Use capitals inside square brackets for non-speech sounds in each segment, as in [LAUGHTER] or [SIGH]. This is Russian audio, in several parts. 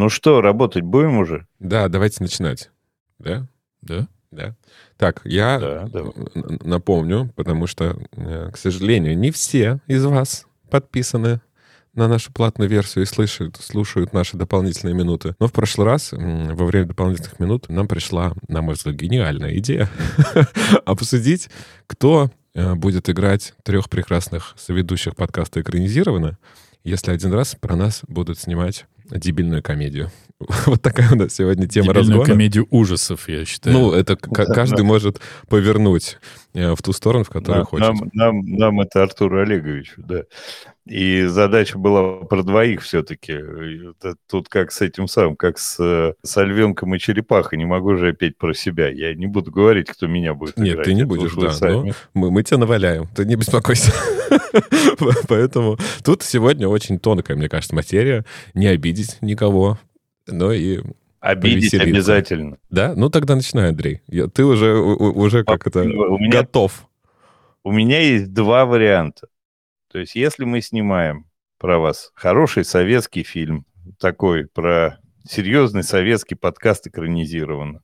Ну что, работать будем уже? Да, давайте начинать. Да? Да? Да. Так, я Да, давай. напомню, потому что, э, к сожалению, не все из вас подписаны на нашу платную версию и слышат, слушают наши дополнительные минуты. Но в прошлый раз, во время дополнительных минут, нам пришла, на мой взгляд, гениальная идея [LAUGHS] обсудить, кто э, будет играть трех прекрасных соведущих подкаста «Экранизировано», если один раз про нас будут снимать дебильную комедию. [LAUGHS] Вот такая у нас сегодня тема Дебильную разговора. комедию ужасов, я считаю. Ну, это каждый может повернуть э, в ту сторону, в которую Нам, хочет. нам, нам- нам это Артуру Олеговичу, да. И задача была про двоих все-таки. Тут как с этим самым, как с, э, с Альвенком и Черепахой. Не могу же опять про себя. Я не буду говорить, кто меня будет Нет, играть. ты не Это будешь, да, сами. Мы, мы тебя наваляем, ты не беспокойся. [LAUGHS] Поэтому тут сегодня очень тонкая, мне кажется, материя. Не обидеть никого, но и... Обидеть повеселиться. обязательно. Да? Ну, тогда начинай, Андрей. Я- Ты уже, у- уже как это, У меня, готов. у меня есть два варианта. То есть, если мы снимаем про вас хороший советский фильм, такой про серьезный советский подкаст экранизирован,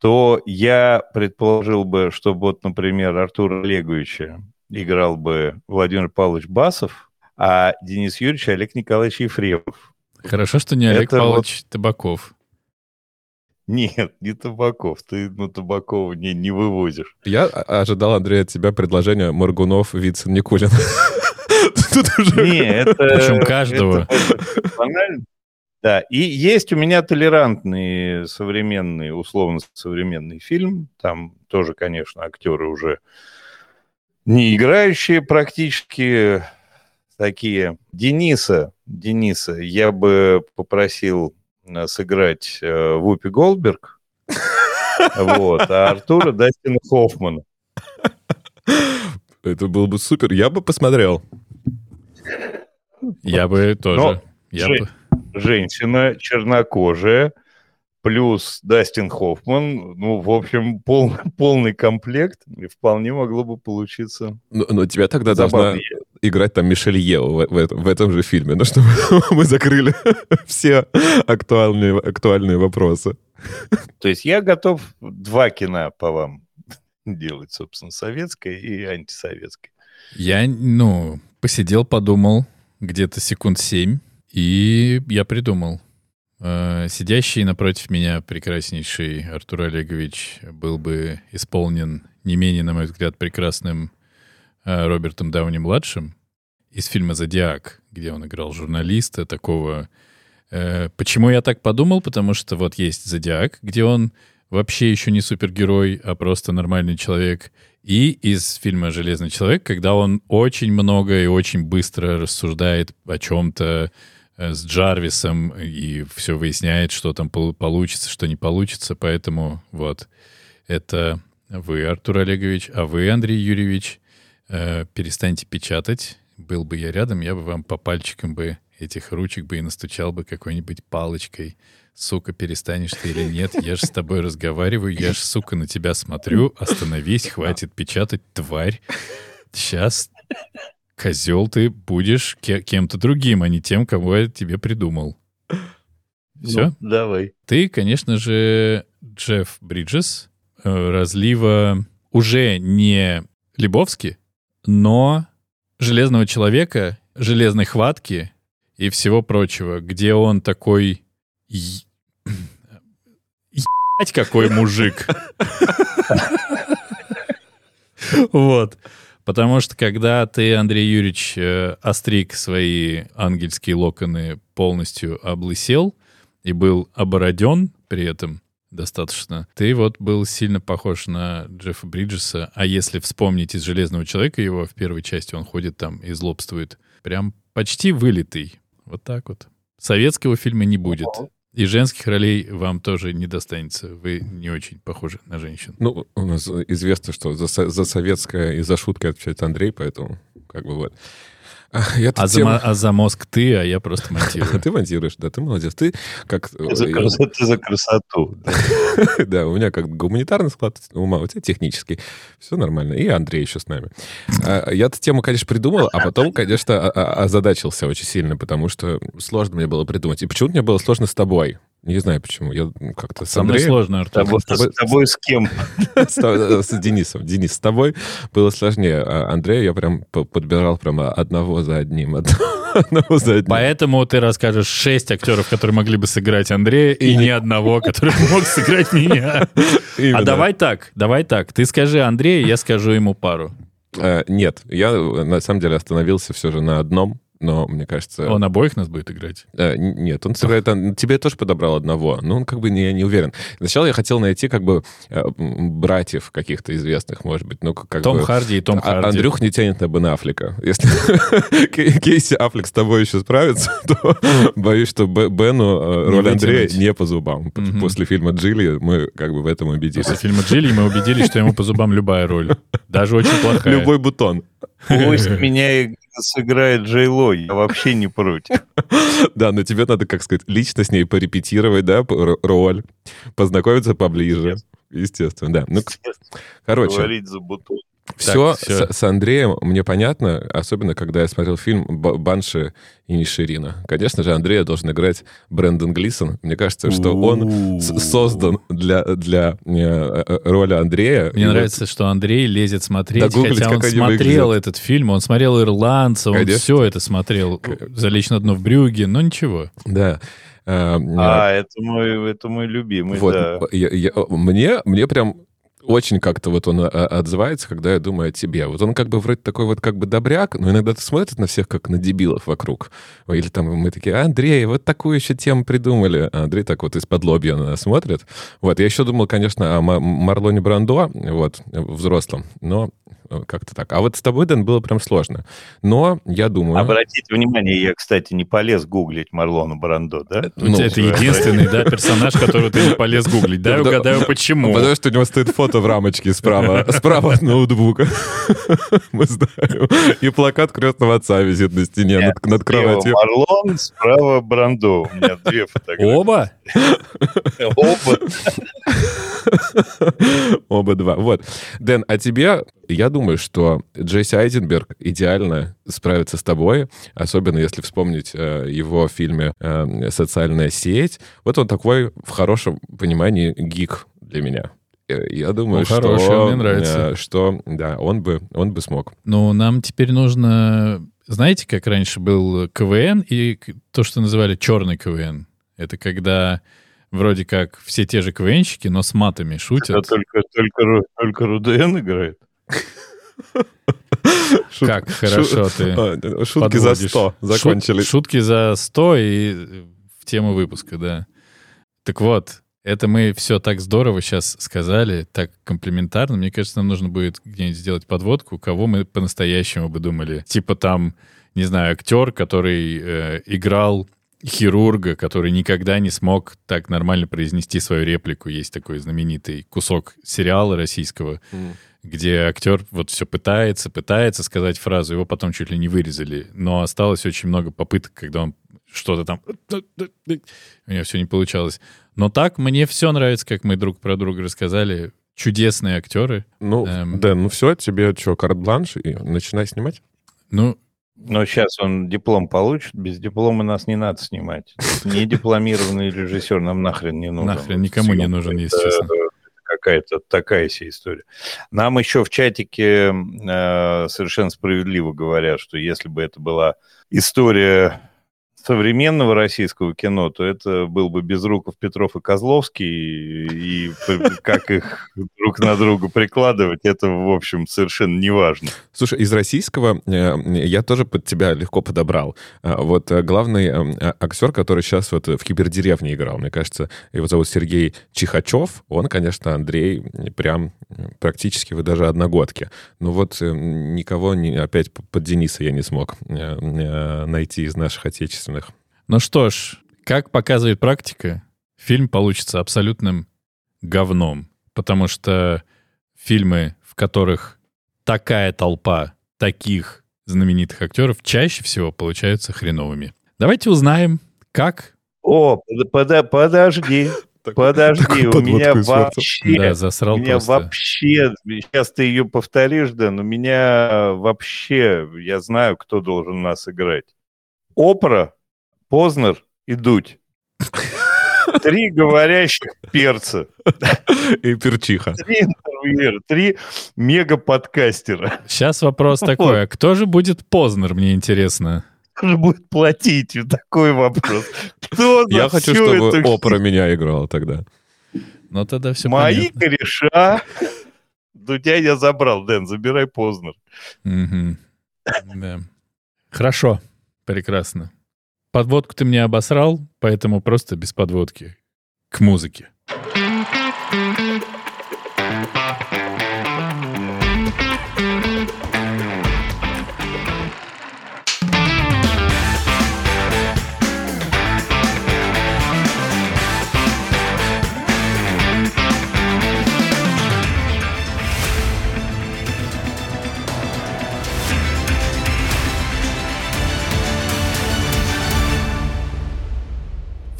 то я предположил бы, чтобы вот, например, Артура Олеговича играл бы Владимир Павлович Басов, а Денис Юрьевич Олег Николаевич Ефремов. Хорошо, что не Олег Это вот- Павлович Табаков. Нет, не Табаков. Ты ну, Табакова не, не вывозишь. Я о- ожидал, Андрей, от тебя предложения Моргунов, Вицин, Никулин. [LAUGHS] [LAUGHS] Тут уже... Не, это... Причем каждого. это. Да, и есть у меня толерантный современный, условно современный фильм. Там тоже, конечно, актеры уже не играющие практически такие. Дениса, Дениса я бы попросил э, сыграть э, Вупи Голдберг, вот, а Артура Дастина Хоффмана. Это было бы супер. Я бы посмотрел. Я бы тоже. Я Жень, бы- женщина чернокожая, плюс Дастин Хоффман, ну, в общем, пол- [LAUGHS] полный комплект, и вполне могло бы получиться Но, но тебя тогда должна забавно. играть там Мишель Ео в, в этом, в этом же фильме, ну чтобы [LAUGHS] мы закрыли [LAUGHS] все актуальные, актуальные вопросы. То есть я готов два кино по вам делать, собственно, советское и антисоветское. Я, ну, посидел, подумал где-то секунд семь, и я придумал. Э, Сидящий напротив меня прекраснейший Артур Олегович был бы исполнен не менее, на мой взгляд, прекрасным э, Робертом Дауни-младшим из фильма «Зодиак», где он играл журналиста такого... Э, Почему я так подумал? Потому что вот есть «Зодиак», где он вообще еще не супергерой, а просто нормальный человек. И из фильма «Железный человек», когда он очень много и очень быстро рассуждает о чем-то э, с Джарвисом и все выясняет, что там пол- получится, что не получится. Поэтому вот это вы, Артур Олегович, а вы, Андрей Юрьевич, э, перестаньте печатать. Был бы я рядом, я бы вам по пальчикам бы этих ручек бы и настучал бы какой-нибудь палочкой. Сука, перестанешь ты или нет? Я же с тобой разговариваю, я же, сука, на тебя смотрю. Остановись, хватит печатать, тварь. Сейчас, козел, ты будешь ке- кем-то другим, а не тем, кого я тебе придумал. Все? Ну, давай. Ты, конечно же, Джефф Бриджес, э, разлива уже не Лебовски, но Железного Человека, Железной Хватки и всего прочего, где он такой... Ебать, какой мужик! Вот. Потому что когда ты, Андрей Юрьевич, э, остриг свои ангельские локоны, полностью облысел и был обороден при этом достаточно, ты вот был сильно похож на Джеффа Бриджеса. А если вспомнить из «Железного человека» его в первой части, он ходит там и злобствует. Прям почти вылитый. Вот так вот. Советского фильма не будет. И женских ролей вам тоже не достанется. Вы не очень похожи на женщин. Ну, у нас известно, что за, за советское и за шутки отвечает Андрей, поэтому как бы вот. А за, мо- а за мозг ты, а я просто монтирую. [LAUGHS] Ты монтируешь, да, ты молодец. Ты как... Ты за, красоту, ты за красоту. [LAUGHS] Да, у меня как гуманитарный склад ума, у тебя технический. Все нормально. И Андрей еще с нами. А, Я эту тему, конечно, придумал, а потом, конечно, а- а- озадачился очень сильно, потому что сложно мне было придумать. И почему-то мне было сложно с тобой. Не знаю почему. Я как-то с Андреем... сложно, С Артур. тобой, с тобой с кем? [LAUGHS] С, то- с Денисом. Денис, с тобой было сложнее. А Андрея я прям подбирал прямо одного за одним. [LAUGHS] Одного за одним. Поэтому ты расскажешь шесть актеров, которые могли бы сыграть Андрея, и, И ни одного, который [LAUGHS] мог сыграть меня. Именно. А давай так, давай так. Ты скажи Андрею, я скажу ему пару. Э, Нет, я э, на самом деле остановился все же на одном, но мне кажется... Он обоих нас будет играть. Э, Нет, он сыграет... он- Тебе тоже подобрал одного, но он как бы не, не уверен. Сначала я хотел найти как бы э, братьев каких-то известных, может быть. Ну, как Том бы... Харди и Том А- Харди. Андрюх не тянет на Бен Аффлека. Если [LAUGHS] Кей- Кейси Аффлек с тобой еще справится, [LAUGHS] то боюсь, что Бену э, роль Андрея не по зубам. После фильма «Джилли» мы как бы в этом убедились. После фильма Джилли мы убедились, что ему по зубам любая роль. Даже очень плохая. Любой бутон. Пусть меня сыграет Джей Ло, я вообще не против. [LAUGHS] Да, но тебе надо, как сказать, лично с ней порепетировать, да, роль, познакомиться поближе. Естественно, да. Ну, короче, Говорить за бутон. Все всё. с, с Андреем мне понятно, особенно когда я смотрел фильм «Б- «Банши и Ниширина». Конечно же, Андрея должен играть Брэндон Глисон. Мне кажется, что он создан для, для э, э, роли Андрея. Мне И вот- нравится, что Андрей лезет смотреть, Догуглить, хотя он смотрел выглядят. этот фильм, он смотрел «Ирландца», он Конечно. все это смотрел. «Залечь на дно в брюге», но ничего. Да. Э, А, это мой, это мой любимый, Вот, да. я- я- мне, мне прям очень как-то вот он а, отзывается, когда я думаю о тебе. Вот он как бы вроде такой вот как бы добряк, но иногда ты смотришь на всех как на дебилов вокруг. Или там мы такие, Андрей, вот такую еще тему придумали. А Андрей так вот из-под лобья на нас смотрит. Вот, я еще думал, конечно, о Ма- Марлоне Брандо, вот, взрослом, но э, как-то так. А вот с тобой, Дэн, было прям сложно. Но я думаю... Обратите внимание, я, кстати, не полез гуглить Марлона Брандо, да? У Ну, тебя это единственный, да, персонаж, которого ты не полез гуглить. Дай Да, угадаю, почему. Потому что у него стоит фото в рамочке справа, справа от ноутбука. [LAUGHS] Мы знаем. И плакат крестного отца висит на стене над, кроватью. Марлон, справа Брандо. У меня две фотографии. Оба? Оба. [LAUGHS] Оба два. Вот. Дэн, а тебе, я думаю, что Джесси Айзенберг идеально справится с тобой, особенно если вспомнить э, его в фильме э, «Социальная сеть». Вот он такой, в хорошем понимании, гик для меня. Э, Я думаю, Ну, что, хороший, мне нравится. э, что, да, он бы, он бы смог. Ну, нам теперь нужно... Знаете, как раньше был КВН и то, что называли черный КВН? Это когда вроде как все те же КВНщики, но с матами Это шутят. только, только, Ру- только Руден играет. Шут- Как хорошо шу- ты а, Шутки за подводишь. 100 Шут- закончились. шутки за 100 и в тему выпуска, да. Так вот, это мы все так здорово сейчас сказали, так комплиментарно. Мне кажется, нам нужно будет где-нибудь сделать подводку, кого мы по-настоящему бы думали. Типа там, не знаю, актер, который э, играл хирурга, который никогда не смог так нормально произнести свою реплику. Есть такой знаменитый кусок сериала российского, М. где актер вот все пытается, пытается сказать фразу, его потом чуть ли не вырезали, но осталось очень много попыток, когда он что-то там... У него все не получалось. Но так мне все нравится, как мы друг про друга рассказали. Чудесные актеры. Ну, Эм. Дэн, ну все, тебе что, карт-бланш, и начинай снимать? Ну, Но сейчас он диплом получит, без диплома нас не надо снимать. Не дипломированный режиссер нам нахрен не нужен. нахрен никому не нужен, если честно. Какая-то такая себе история. Нам еще в чатике э, совершенно справедливо говорят, что если бы это была история современного российского кино, то это был бы Безруков, Петров и Козловский, и, и как их друг на друга прикладывать, это, в общем, совершенно не важно. Слушай, из российского э, я тоже под тебя легко подобрал. А, Вот э, главный э, актер, который сейчас вот в «Кибердеревне» играл, мне кажется, его зовут Сергей Чихачев. Он, конечно, Андрей, прям практически вы даже одногодки. Но вот никого не, опять под Дениса я не смог найти из наших отечественных. Ну что ж, как показывает практика, фильм получится абсолютным говном. Потому что фильмы, в которых такая толпа таких знаменитых актеров чаще всего получаются хреновыми. Давайте узнаем, как... О, под- подожди, [LAUGHS] подожди, у меня вообще... Да, засрал у меня просто. вообще, сейчас ты ее повторишь, да, но меня вообще, я знаю, кто должен нас играть. Опра, Познер и Дудь. [LAUGHS] Три говорящих перца, И перчиха. три интервьюера, три мега-подкастера. Сейчас вопрос такой, а кто же будет Познер, мне интересно? Кто же будет платить? Такой вопрос. Кто Я хочу, чтобы эту опера меня играла тогда. Ну тогда все Мои понятно. кореша. Дудя я забрал, Дэн, забирай Познер. Хорошо, прекрасно. Подводку ты мне обосрал, поэтому просто без подводки. К музыке.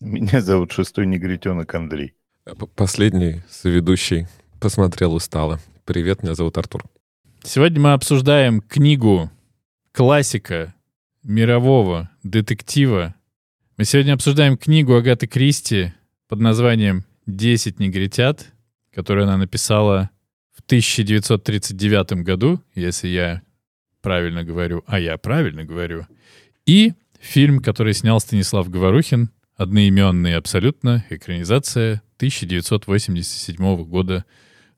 Меня зовут шестой негритенок Андрей. П- Последний соведущий посмотрел устало. Привет, меня зовут Артур. Сегодня мы обсуждаем книгу классика мирового детектива. Мы сегодня обсуждаем книгу Агаты Кристи под названием «Десять негритят», которую она написала в 1939 году, если я правильно говорю, а я правильно говорю. И фильм, который снял Станислав Говорухин, одноименный абсолютно, экранизация 1987 года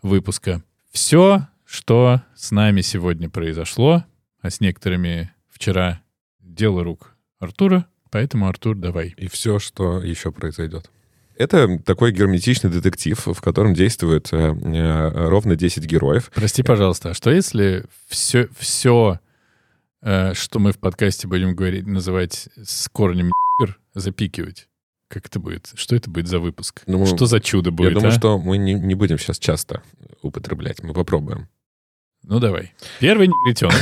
выпуска. Все, что с нами сегодня произошло, а с некоторыми вчера дело рук Артура, поэтому, Артур, давай. И все, что еще произойдет. Это такой герметичный детектив, в котором действует э, э, ровно 10 героев. Прости, пожалуйста, а что если все, все э, что мы в подкасте будем говорить, называть с корнем запикивать? Как это будет? Что это будет за выпуск? Ну, что за чудо будет, Я думаю, а? что мы не, не будем сейчас часто употреблять. Мы попробуем. Ну, давай. Первый негритенок.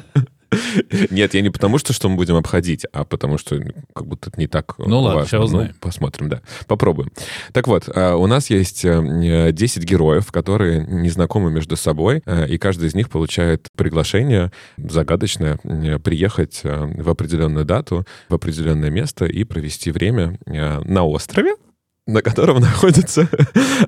[LAUGHS] [LAUGHS] Нет, я не потому, что, что мы будем обходить, а потому что ну, как будто это не так Ну ладно, важно. ща узнаем. посмотрим, да. Попробуем. Так вот, а, у нас есть э, 10 героев, которые не знакомы между собой, э, и каждый из них получает приглашение загадочное э, приехать э, в определенную дату, в определенное место и провести время э, на острове, на котором [LAUGHS] находится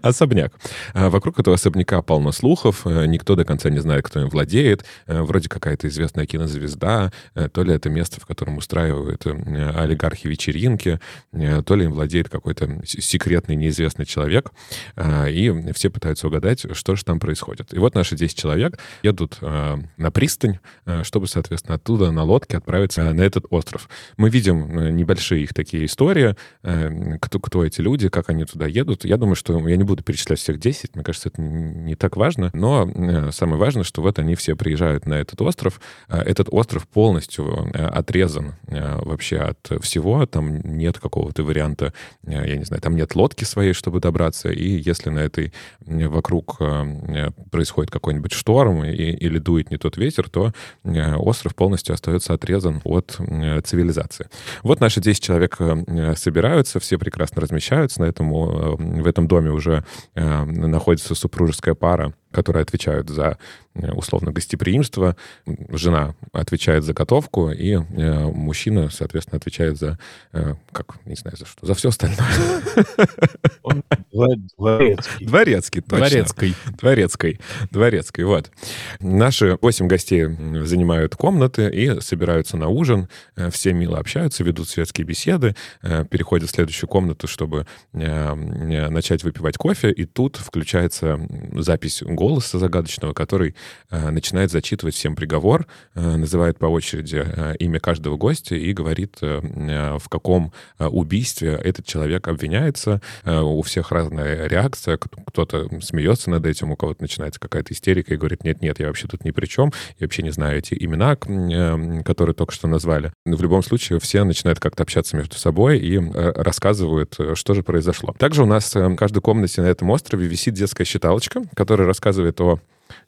особняк. А Вокруг этого особняка полно слухов, э, никто до конца не знает, кто им владеет. Э, Вроде какая-то известная кинозвезда, э, то ли это место, в котором устраивают олигархи вечеринки, то ли им владеет какой-то секретный неизвестный человек. А, И все пытаются угадать, что же там происходит. И вот наши 10 человек едут э, на пристань, чтобы, соответственно, оттуда на лодке отправиться на этот остров. Мы видим небольшие их такие истории, кто, кто эти люди, как они туда едут. Я думаю, что я не буду перечислять всех 10, мне кажется, это не так важно, но э, самое важное, что вот они все приезжают на этот остров. Э, Этот остров полностью э, отрезан вообще от всего, там нет какого-то варианта, я не знаю, там нет лодки своей, чтобы добраться, и если на этой вокруг происходит какой-нибудь шторм и, или дует не тот ветер, то остров полностью остается отрезан от цивилизации. Вот наши 10 человек собираются, все прекрасно размещаются. На этом, э, в этом доме уже э, находится супружеская пара, которые отвечают за э, условно гостеприимство. Жена отвечает за готовку, и э, мужчина, соответственно, отвечает за, э, как, не знаю, за что, за все остальное. Он дво- дворецкий. Дворецкий, точно. Дворецкой. Дворецкой. Дворецкой, вот. Наши восемь гостей занимают комнаты и собираются на ужин. Все мило общаются, ведут светские беседы, переходят в следующую комнату, чтобы начать выпивать кофе. И тут включается запись голоса голоса загадочного, который э, начинает зачитывать всем приговор, э, называет по очереди э, имя каждого гостя и говорит, э, э, в каком э, убийстве этот человек обвиняется. Э, у всех разная реакция. Кто-то смеется над этим, у кого-то начинается какая-то истерика и говорит, нет-нет, я вообще тут ни при чем, я вообще не знаю эти имена, э, которые только что назвали. В любом случае, все начинают как-то общаться между собой и э, рассказывают, э, что же произошло. Также у нас в каждой комнате на этом острове висит детская считалочка, которая рассказывает о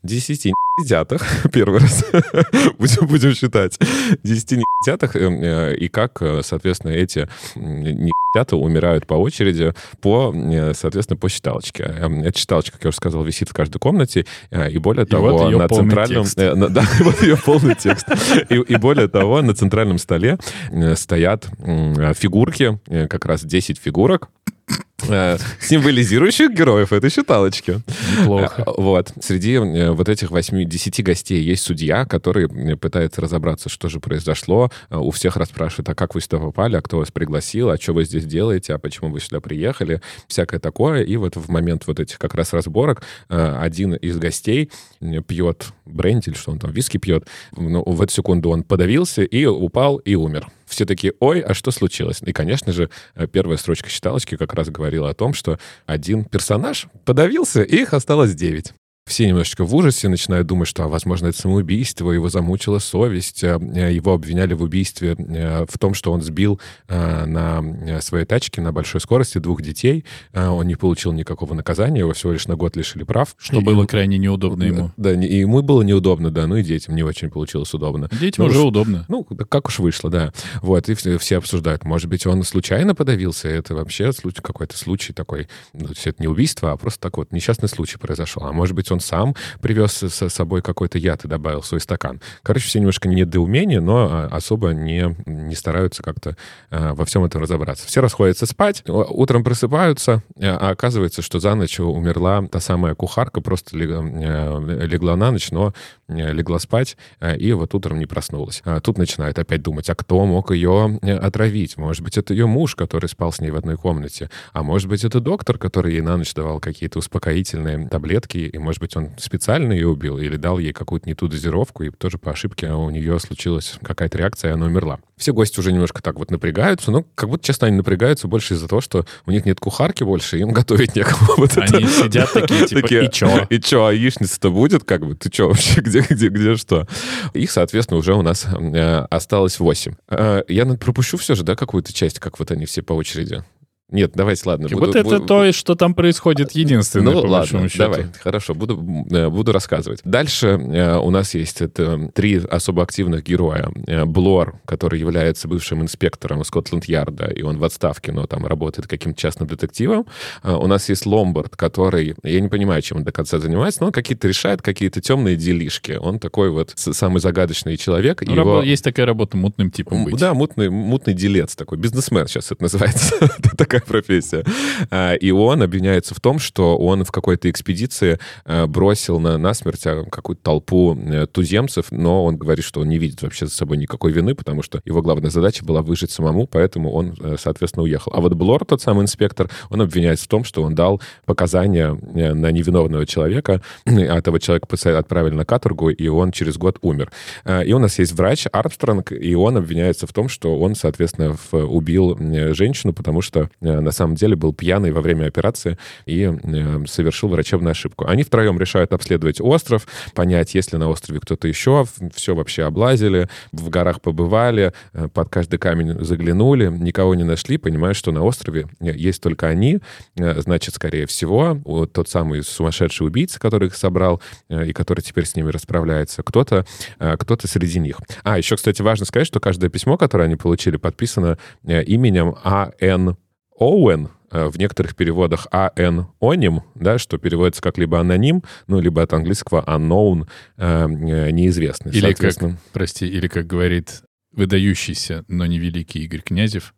10 десятых, [LAUGHS] первый раз [LAUGHS] будем, будем считать, 10 десятых, и как, соответственно, эти десята умирают по очереди по, соответственно, по считалочке. Эта считалочка, как я уже сказал, висит в каждой комнате, и более и того, вот на центральном... Текст. [LAUGHS] Да, вот ее полный текст. И, и более того, на центральном столе стоят фигурки, как раз 10 фигурок, Э, символизирующих героев этой считалочки. Неплохо. Э, вот. Среди э, вот этих 8-10 гостей есть судья, который пытается разобраться, что же произошло. У всех расспрашивает, а как вы сюда попали, а кто вас пригласил, а что вы здесь делаете, а почему вы сюда приехали, всякое такое. И вот в момент вот этих как раз разборок один из гостей пьет бренди, или что он там, виски пьет. Ну, в эту секунду он подавился и упал и умер все такие, ой, а что случилось? И, конечно же, первая строчка считалочки как раз говорила о том, что один персонаж подавился, и их осталось девять все немножечко в ужасе, начинают думать, что, возможно, это самоубийство, его замучила совесть, э, его обвиняли в убийстве э, в том, что он сбил э, на своей тачке на большой скорости двух детей, он не получил никакого наказания, его всего лишь на год лишили прав. Что и, было крайне неудобно ему. Да, и ему было неудобно, да, ну и детям не очень получилось удобно. Детям ну, уже уж, удобно. Ну, как уж вышло, да. Вот, и все, все обсуждают, может быть, он случайно подавился, это вообще какой-то случай такой, ну, то есть это не убийство, а просто такой вот несчастный случай произошел. А может быть, он сам привез с собой какой-то яд и добавил в свой стакан. Короче, все немножко недоумение, но а, особо не, не стараются как-то а, во всем этом разобраться. Все расходятся спать, утром просыпаются, а оказывается, что за ночь умерла та самая кухарка, просто легла, э, легла на ночь, но э, легла спать, э, и вот утром не проснулась. А тут начинает опять думать, а кто мог ее отравить? Может быть, это ее муж, который спал с ней в одной комнате, а может быть, это доктор, который ей на ночь давал какие-то успокоительные таблетки, и, может быть, быть, он специально ее убил или дал ей какую-то не ту дозировку, и тоже по ошибке у нее случилась какая-то реакция, и она умерла. Все гости уже немножко так вот напрягаются, но как будто, честно, они напрягаются больше из-за того, что у них нет кухарки больше, им готовить некому. [LAUGHS] Вот они это. сидят такие, типа, такие, и чё? И чё, а яичница-то будет, как бы? Ты чё вообще, [LAUGHS] где, где, где, что? Их, соответственно, уже у нас э, осталось 8. Э, я пропущу все же, да, какую-то часть, как вот они все по очереди? Нет, давайте, ладно. Буду, вот это буду... то, что там происходит единственное, ну, по ладно, счету. давай, хорошо, буду, э, буду рассказывать. Дальше э, у нас есть это, три особо активных героя. Э, Блор, который является бывшим инспектором Скотланд-Ярда, и он в отставке, но там работает каким-то частным детективом. У нас есть Ломбард, который, я не понимаю, чем он до конца занимается, но он какие-то решает какие-то темные делишки. Он такой вот самый загадочный человек. Ну, его... Есть такая работа мутным типом быть. Да, мутный, мутный делец такой, бизнесмен сейчас это называется. [LAUGHS] Такая такая [LAUGHS] профессия. А, и он обвиняется в том, что он в какой-то экспедиции а, бросил на, на смерть а, какую-то толпу э, туземцев, но он говорит, что он не видит вообще за собой никакой вины, потому что его главная задача была выжить самому, поэтому он, э, соответственно, уехал. А вот Блор, тот самый инспектор, он обвиняется в том, что он дал показания э, на невиновного человека, а этого человека отправили на каторгу, и он через год умер. И у нас есть врач Армстронг, и он обвиняется в том, что он, соответственно, убил женщину, потому что на самом деле был пьяный во время операции и э, совершил врачебную ошибку. Они втроем решают обследовать остров, понять, есть ли на острове кто-то еще, все вообще облазили, в горах побывали, э, под каждый камень заглянули, никого не нашли, понимая, что на острове есть только они, значит, скорее всего, тот самый сумасшедший убийца, который их собрал и который теперь с ними расправляется, кто-то кто среди них. А, еще, кстати, важно сказать, что каждое письмо, которое они получили, подписано именем А.Н. Оуэн, э, в некоторых переводах А.Н. Оним, да, что переводится как либо аноним, ну, либо от английского unknown, э, э неизвестный. Или как, прости, или как говорит выдающийся, но не великий Игорь Князев,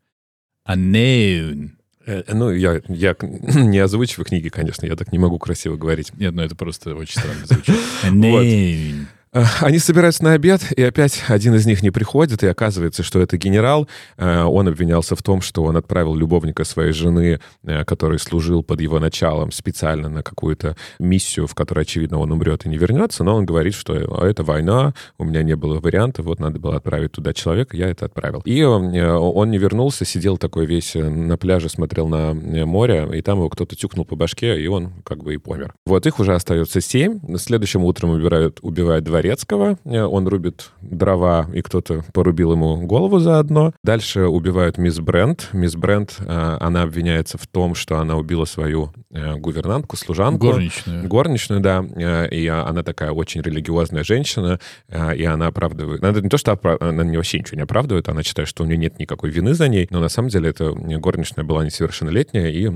unknown. Ну, я, я [CLEARS THROAT] не озвучиваю книги, конечно, я так не могу красиво говорить. Нет, ну это просто очень странно звучит. [LAUGHS] Unknown. Э, они собираются на обед, и опять один из них не приходит, и оказывается, что это генерал. Э, он обвинялся в том, что он отправил любовника своей жены, э, который служил под его началом специально на какую-то миссию, в которой, очевидно, он умрет и не вернется, но он говорит, что это война, у меня не было вариантов, вот надо было отправить туда человека, я это отправил. И он не вернулся, сидел такой весь на пляже, смотрел на море, и там его кто-то тюкнул по башке, и он как бы и помер. Вот их уже остается семь. Следующим утром убирают, убивают два Дворецкого. Э, он рубит дрова, и кто-то порубил ему голову заодно. Дальше убивают мисс Брент. Мисс Брент, э, она обвиняется в том, что она убила свою э, гувернантку, служанку. Горничную. Горничную, да. И она такая очень религиозная женщина, и она оправдывает... Она не то, что оправ... она вообще ничего не оправдывает, она считает, что у нее нет никакой вины за ней, но на самом деле эта горничная была несовершеннолетняя и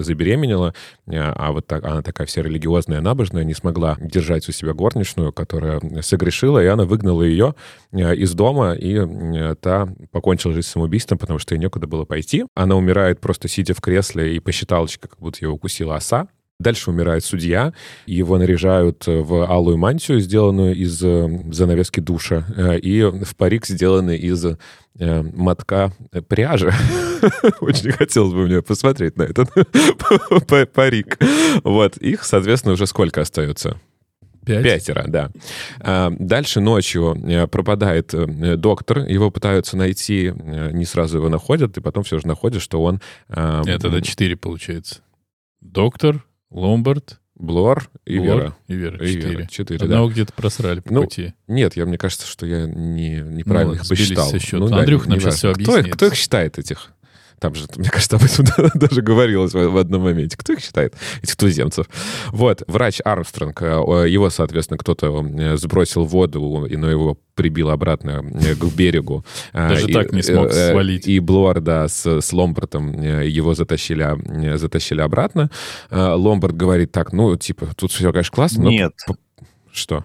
забеременела, а вот так, она такая вся религиозная, набожная, не смогла держать у себя горничную, которая согрешила, и она выгнала ее э, из дома, и э, та покончила жизнь самоубийством, потому что ей некуда было пойти. Она умирает просто сидя в кресле и по считалочке, как будто ее укусила оса. Дальше умирает судья, его наряжают в алую мантию, сделанную из э, занавески душа, и в парик, сделанный из мотка пряжи. [LAUGHS] Очень хотелось бы мне посмотреть на этот [LAUGHS] парик. Вот, их, соответственно, уже сколько остается? Пять? Пятеро, да. А, дальше ночью э, пропадает э, доктор, его пытаются найти, э, не сразу его находят, и потом все же находят, что он... Это до четыре получается. Доктор, Ломбард, Блор и Блор Вера. И Вера. Четыре. Четыре, Одного да. где-то просрали по ну, пути. Нет, я, мне кажется, что я не, неправильно Ну, их посчитал. Ну, да, Андрюх нам сейчас важно. всё кто, объяснит. кто их считает, этих? Там же, мне кажется, об этом [LAUGHS] даже говорилось в одном моменте. Кто их считает, этих туземцев? Вот, врач Армстронг, э, его, соответственно, кто-то э, сбросил в воду, но его прибил обратно э, к берегу. [LAUGHS] Даже И, так не смог э, э, свалить. И Блуар, да, с, с Ломбартом э, его затащили, э, затащили обратно. Э, Ломбард говорит так, ну, типа, тут все, конечно, классно, но... Нет. Что?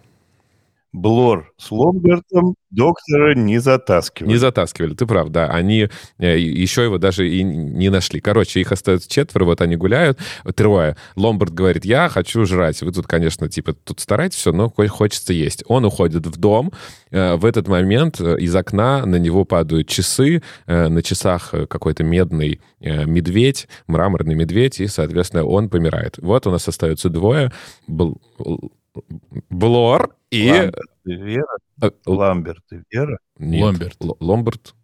Блор с Ломбертом доктора не затаскивали. Не затаскивали, ты прав, да. Они э, еще его даже и не нашли. Короче, их остается четверо, вот они гуляют. Трое. Ломбард говорит, я хочу жрать. Вы тут, конечно, типа, тут старайтесь все, но хо- хочется есть. Он уходит в дом. Э, В этот момент э, из окна на него падают часы. На часах какой-то медный медведь, мраморный медведь, и, соответственно, он помирает. Вот у нас остается двое. Блор и... Ламберт и Вера. э, Ламберт и Вера. нет, Ломберт. Л- Ломбард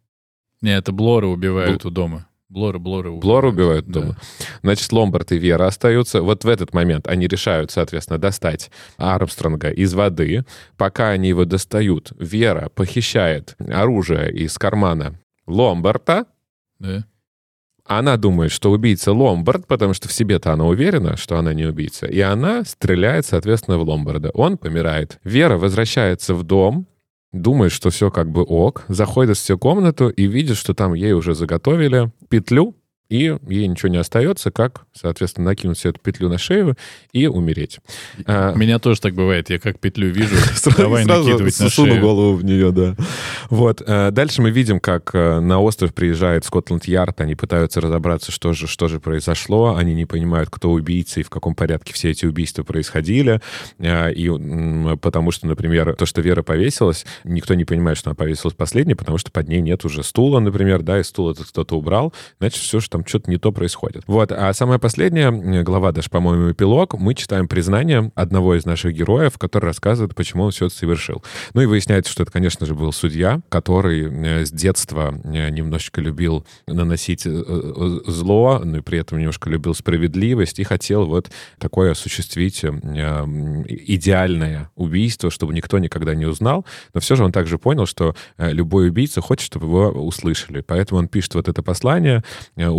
Не, это Блора убивают у дома. Блора, Блора убивают. Блор убивают Да. дома. Значит, Ломбард и Вера остаются. Вот в этот момент они решают, соответственно, достать Армстронга из воды. Пока они его достают, Вера похищает оружие из кармана Ломбарда. Да. Она думает, что убийца Ломбард, потому что в себе-то она уверена, что она не убийца. И она стреляет, соответственно, в Ломбарда. Он помирает. Вера возвращается в дом, думает, что все как бы ок, заходит в свою комнату и видит, что там ей уже заготовили петлю, и ей ничего не остается, как, соответственно, накинуть себе эту петлю на шею и умереть. А, У меня тоже так бывает. Я как петлю вижу, [LAUGHS] давай накидывать на шею. голову в нее, да. Вот. э, Дальше мы видим, как э, на остров приезжает Скотланд-Ярд. Они пытаются разобраться, что же, что же произошло. Они не понимают, кто убийца и в каком порядке все эти убийства происходили. Э, И потому что, например, то, что Вера повесилась, никто не понимает, что она повесилась последней, потому что под ней нет уже стула, например, да, и стул этот кто-то убрал. Значит, все, что там что-то не то происходит. Вот. А самая последняя э, глава, даже, по-моему, эпилог, мы читаем признание одного из наших героев, который рассказывает, почему он все это совершил. Ну и выясняется, что это, конечно же, был судья, который э, с детства э, немножечко любил наносить зло, но и при этом немножко любил справедливость и хотел вот такое осуществить идеальное убийство, чтобы никто никогда не узнал. Но все же он также понял, что любой убийца хочет, чтобы его услышали. Поэтому он пишет вот это послание,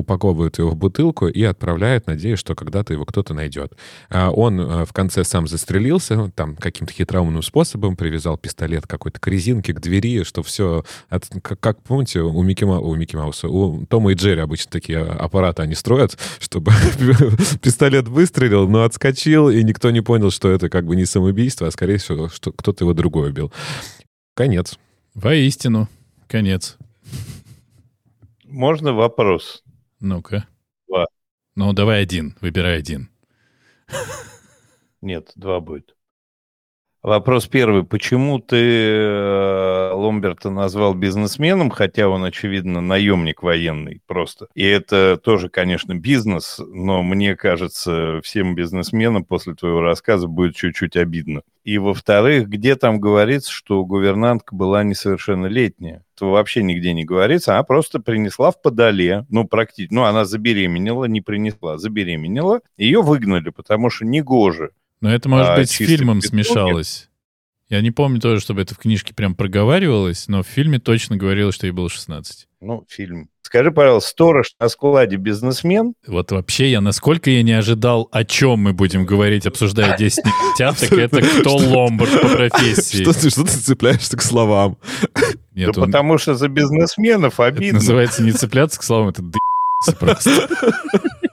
упаковывает его в бутылку и отправляет, надеясь, что когда-то его кто-то найдет. А Он э, в конце сам застрелился, там каким-то хитроумным способом привязал пистолет какой-то к резинке, к двери, что все, от, как, как, помните, у Микки, Ма- у Микки Мауса, у Тома и Джерри обычно такие аппараты они строят, [LAUGHS] чтобы [LAUGHS] пистолет выстрелил, но отскочил, и никто не понял, что это как бы не самоубийство, а скорее всего, что кто-то его другой убил. Конец. Воистину. Конец. Можно вопрос? Ну-ка. Два. Ну, давай один. Выбирай один. Нет, два будет. Вопрос первый. Почему ты э, Ломберта назвал бизнесменом, хотя он, очевидно, наемник военный просто? И это тоже, конечно, бизнес, но мне кажется, всем бизнесменам после твоего рассказа будет чуть-чуть обидно. И, во-вторых, где там говорится, что гувернантка была несовершеннолетняя? Это вообще нигде не говорится. Она просто принесла в подоле, ну, практически, ну, она забеременела, не принесла, забеременела. Ее выгнали, потому что негоже но это, может а, быть, с фильмом смешалось. Я не помню тоже, чтобы это в книжке прям проговаривалось, но в фильме точно говорилось, что ей было 16. Ну, фильм. Скажи, пожалуйста, сторож на складе бизнесмен? Вот вообще я, насколько я не ожидал, о чем мы будем говорить, обсуждая 10 негатив, так это кто ломбард по профессии. Что ты, что ты цепляешься к словам? Нет, да он... потому что за бизнесменов обидно. Это называется не цепляться к словам, это просто. [LAUGHS]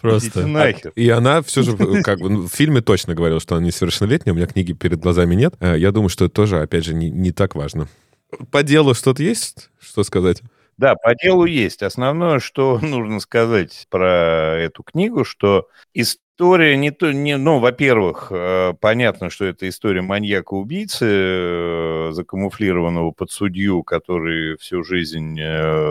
Просто. нахер. И она все же, как бы, ну, в фильме точно говорила, что она несовершеннолетняя, у меня книги перед глазами нет. Э, я думаю, что это тоже, опять же, не, не так важно. По делу что-то есть, что сказать? Да, по делу есть. Основное, что [LAUGHS] нужно сказать про эту книгу, что история не то, не, ну, во-первых, э, понятно, что это история маньяка-убийцы, э, закамуфлированного под судью, который всю жизнь,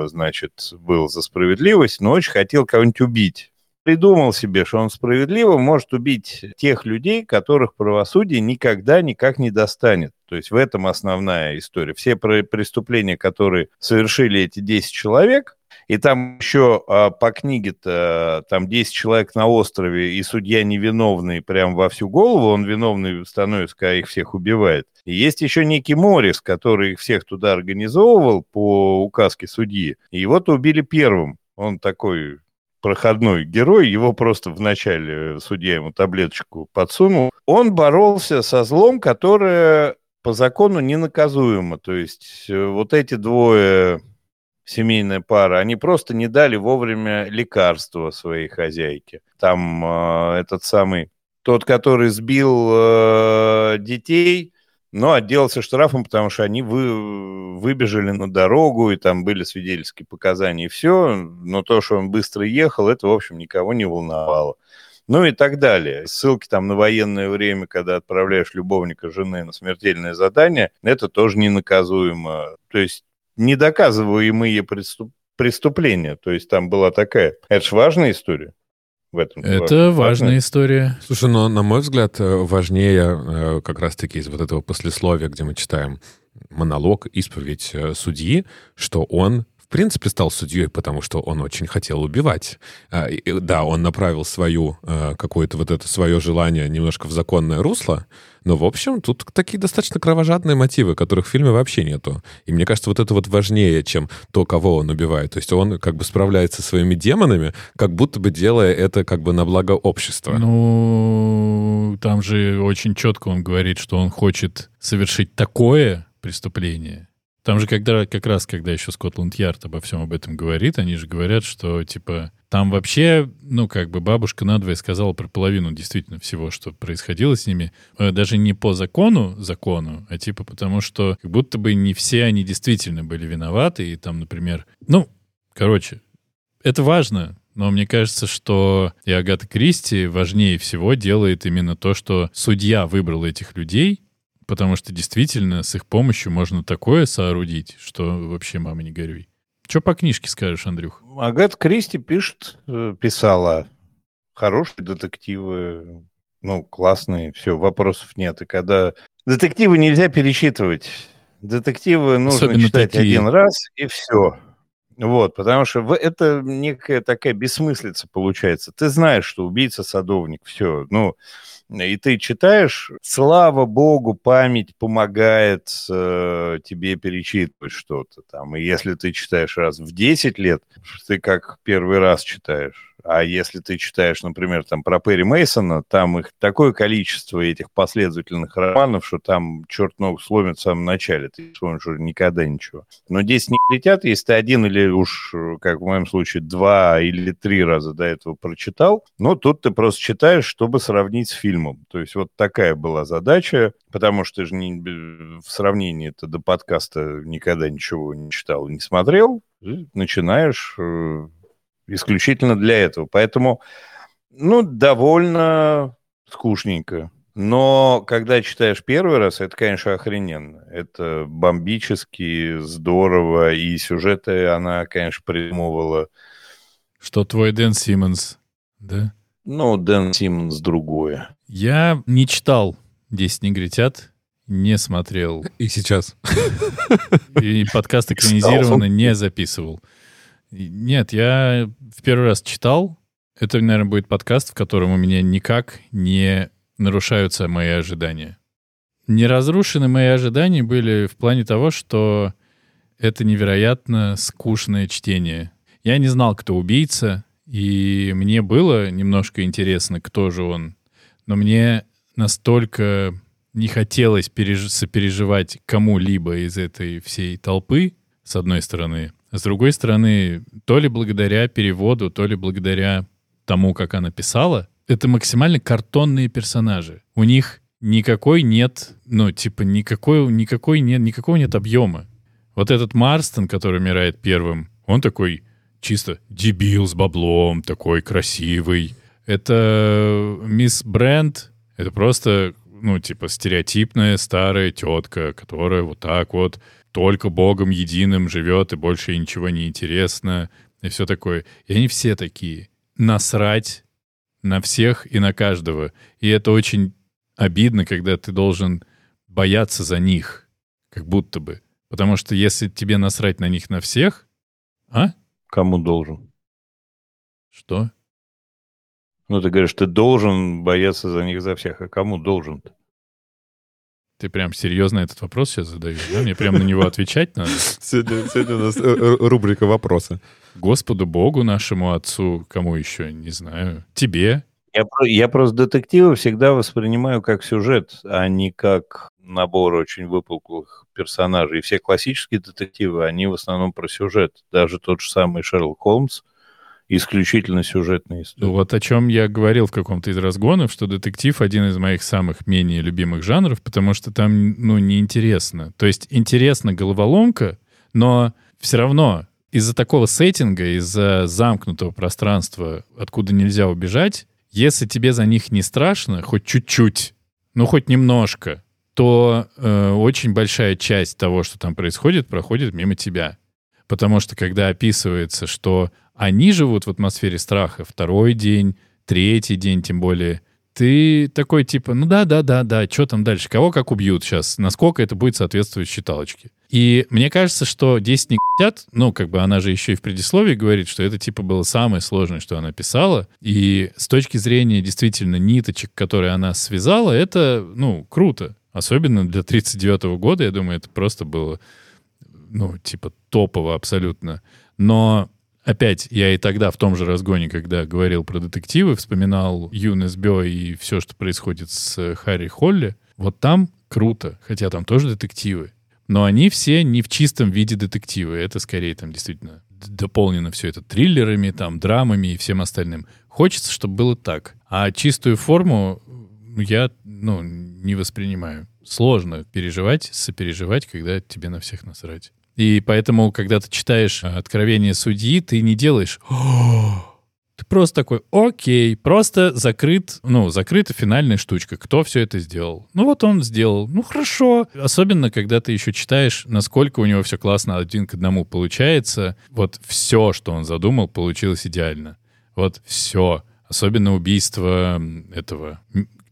значит, был за справедливость, но очень хотел кого-нибудь убить придумал себе, что он справедливо может убить тех людей, которых правосудие никогда никак не достанет. То есть в этом основная история. Все преступления, которые совершили эти 10 человек, и там еще а, по книге-то там 10 человек на острове, и судья невиновный прям во всю голову, он виновный становится, когда их всех убивает. И есть еще некий Морис, который их всех туда организовывал по указке судьи, и его то убили первым. Он такой проходной герой, его просто вначале судья ему таблеточку подсунул. Он боролся со злом, которое по закону ненаказуемо. То есть э, вот эти двое семейная пара, они просто не дали вовремя лекарства своей хозяйке. Там э, этот самый, тот, который сбил э, детей, но отделался штрафом, потому что они вы, выбежали на дорогу, и там были свидетельские показания, и все. Но то, что он быстро ехал, это, в общем, никого не волновало. Ну и так далее. Ссылки там на военное время, когда отправляешь любовника жены на смертельное задание, это тоже не наказуемо. То есть недоказываемые преступ... преступления. То есть там была такая... Это же важная история в этом. Это важная история. Слушай, но на мой взгляд э, важнее э, как раз-таки из вот этого послесловия, где мы читаем монолог, исповедь э, судьи, что он в принципе, стал судьей, потому что он очень хотел убивать. А, да, он направил свою, а, какое-то вот это свое желание немножко в законное русло, но, в общем, тут такие достаточно кровожадные мотивы, которых в фильме вообще нету. И мне кажется, вот это вот важнее, чем то, кого он убивает. То есть он как бы справляется со своими демонами, как будто бы делая это как бы на благо общества. Ну, там же очень четко он говорит, что он хочет совершить такое преступление, там же когда, как раз, когда еще Скотланд-Ярд обо всем об этом говорит, они же говорят, что, типа, там вообще, ну, как бы бабушка надвое сказала про половину действительно всего, что происходило с ними. Э, даже не по закону, закону, а типа потому, что как будто бы не все они действительно были виноваты. И там, например, ну, короче, это важно, но мне кажется, что и Агата Кристи важнее всего делает именно то, что судья выбрал этих людей, Потому что действительно с их помощью можно такое соорудить, что вообще мама не горюй. Что по книжке скажешь, Андрюх? Агат Кристи пишет, э, писала хорошие детективы, ну, классные, все, вопросов нет. И когда детективы нельзя перечитывать, детективы нужно Особенно читать такие. один раз, и все. Вот, потому что это некая такая бессмыслица получается. Ты знаешь, что убийца садовник, все. Ну, и ты читаешь, слава богу, память помогает э, тебе перечитывать что-то там. И если ты читаешь раз в 10 лет, ты как первый раз читаешь. А если ты читаешь, например, там про Перри Мейсона, там их такое количество этих последовательных романов, что там черт ногу сломит в самом начале. Ты вспомнишь уже никогда ничего. Но здесь не летят, если ты один или уж, как в моем случае, два или три раза до этого прочитал. Но тут ты просто читаешь, чтобы сравнить с фильмом. То есть вот такая была задача, потому что ты же не, в сравнении это до подкаста никогда ничего не читал, не смотрел. Начинаешь э, исключительно для этого. Поэтому, ну, довольно скучненько. Но когда читаешь первый раз, это, конечно, охрененно. Это бомбически, здорово, и сюжеты она, конечно, придумывала. Что твой Дэн Симмонс, да? Ну, Дэн Симмонс другое. Я не читал «Десять негритят», не смотрел. И сейчас. И подкаст [LAUGHS] экранизированный не записывал. Нет, я в первый раз читал. Это, наверное, будет подкаст, в котором у меня никак не нарушаются мои ожидания. Не разрушены мои ожидания были в плане того, что это невероятно скучное чтение. Я не знал, кто убийца, и мне было немножко интересно, кто же он. Но мне настолько не хотелось переж... сопереживать кому-либо из этой всей толпы, с одной стороны. С другой стороны, то ли благодаря переводу, то ли благодаря тому, как она писала, это максимально картонные персонажи. У них никакой нет, ну, типа, никакой, никакой нет, никакого нет объема. Вот этот Марстон, который умирает первым, он такой чисто дебил с баблом, такой красивый. Это мисс Брент, это просто, ну, типа, стереотипная старая тетка, которая вот так вот только Богом единым живет, и больше ничего не интересно, и все такое. И они все такие. Насрать на всех и на каждого. И это очень обидно, когда ты должен бояться за них, как будто бы. Потому что если тебе насрать на них на всех, а? Кому должен? Что? Ну, ты говоришь, ты должен бояться за них за всех, а кому должен -то? Ты прям серьезно этот вопрос сейчас задаешь? Да? Мне прям на него отвечать надо? Сегодня, сегодня у нас э, э, рубрика «Вопросы». Господу Богу, нашему Отцу, кому еще, не знаю, тебе. Я, я просто детективы всегда воспринимаю как сюжет, а не как набор очень выпуклых персонажей. И все классические детективы, они в основном про сюжет. Даже тот же самый Шерлок Холмс — исключительно сюжетная история. Вот о чем я говорил в каком-то из разгонов, что детектив один из моих самых менее любимых жанров, потому что там, ну, неинтересно. То есть интересна головоломка, но все равно из-за такого сеттинга, из-за замкнутого пространства, откуда нельзя убежать, если тебе за них не страшно, хоть чуть-чуть, ну хоть немножко, то э, очень большая часть того, что там происходит, проходит мимо тебя. Потому что когда описывается, что они живут в атмосфере страха второй день, третий день тем более, ты такой типа, ну да, да, да, да, что там дальше, кого как убьют сейчас, насколько это будет соответствовать считалочке. И мне кажется, что 10 не хотят, ну, как бы она же еще и в предисловии говорит, что это типа было самое сложное, что она писала. И с точки зрения действительно ниточек, которые она связала, это, ну, круто. Особенно для 39 -го года, я думаю, это просто было, ну, типа топово абсолютно. Но Опять, я и тогда в том же разгоне, когда говорил про детективы, вспоминал Юнес Бё и все, что происходит с Харри Холли. Вот там круто, хотя там тоже детективы. Но они все не в чистом виде детективы. Это скорее там действительно дополнено все это триллерами, там, драмами и всем остальным. Хочется, чтобы было так. А чистую форму я, ну, не воспринимаю. Сложно переживать, сопереживать, когда тебе на всех насрать. И поэтому, когда ты читаешь э, «Откровение судьи», ты не делаешь ты просто такой, окей, просто закрыт, ну, закрыта финальная штучка. Кто все это сделал? Ну, вот он сделал. Ну, хорошо. Особенно, когда ты еще читаешь, насколько у него все классно один к одному получается. Вот все, что он задумал, получилось идеально. Вот все. Особенно убийство этого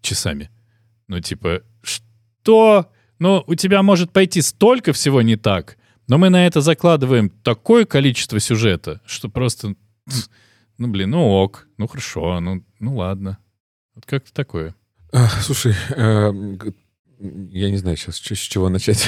часами. Ну, типа, что? Ну, у тебя может пойти столько всего не так, но мы на это закладываем такое количество сюжета, что просто... Ну, блин, ну ок, ну хорошо, ну, ну ладно. Вот как-то такое. Слушай, э, я не знаю сейчас, с чего начать.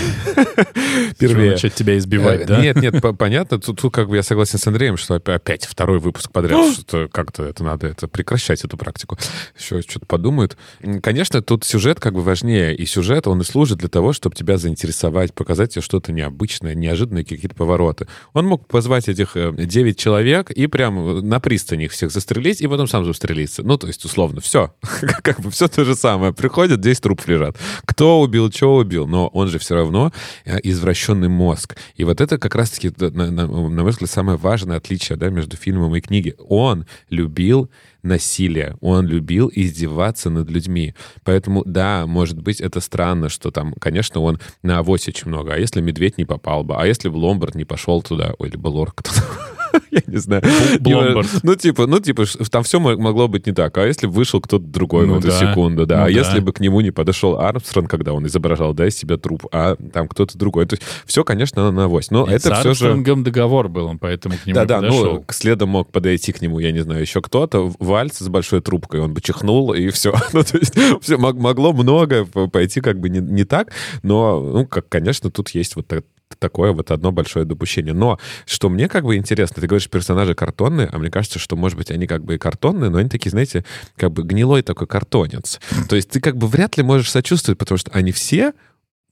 [LAUGHS] Первее. начать тебя избивать, э, да? Нет, нет, понятно. Тут, тут как бы я согласен с Андреем, что опять второй выпуск подряд, что как-то это надо это прекращать, эту практику. Еще что-то подумают. Конечно, тут сюжет как бы важнее. И сюжет, он и служит для того, чтобы тебя заинтересовать, показать тебе что-то необычное, неожиданные какие-то повороты. Он мог позвать этих э, девять человек и прям на пристани их всех застрелить, и потом сам застрелиться. Ну, то есть, условно, все. [LAUGHS] Как бы все то же самое. Приходят, 10 трупов лежат кто убил, что убил, но он же все равно э, извращенный мозг. И вот это как раз-таки, на, на, на мой взгляд, самое важное отличие да, между фильмом и книгой. Он любил насилие, он любил издеваться над людьми. Поэтому, да, может быть, это странно, что там, конечно, он на авось очень много. А если медведь не попал бы? А если бы Ломбард не пошел туда? Ой, или бы Лор кто-то [LAUGHS] [LAUGHS] я не знаю. Бломбард. Ну, типа, ну, типа, там все могло быть не так. А если бы вышел кто-то другой Ну в эту да. секунду, да. Ну а да. если бы к нему не подошел Армстронг, когда он изображал, да, из себя труп, а там кто-то другой. То есть все, конечно, на авось. Но Нет, это с все же... Армстронгом договор был, он поэтому к нему Да, да, подошел. ну, следом мог подойти к нему, я не знаю, еще кто-то, вальс с большой трубкой, он бы чихнул, и все. [LAUGHS] Ну, то есть все, могло много пойти как бы не, не так, но, ну, как, конечно, тут есть вот так- такое вот одно большое допущение. Но что мне как бы интересно, ты говоришь, персонажи картонные, а мне кажется, что, может быть, они как бы и картонные, но они такие, знаете, как бы гнилой такой картонец. То есть ты как бы вряд ли можешь сочувствовать, потому что они все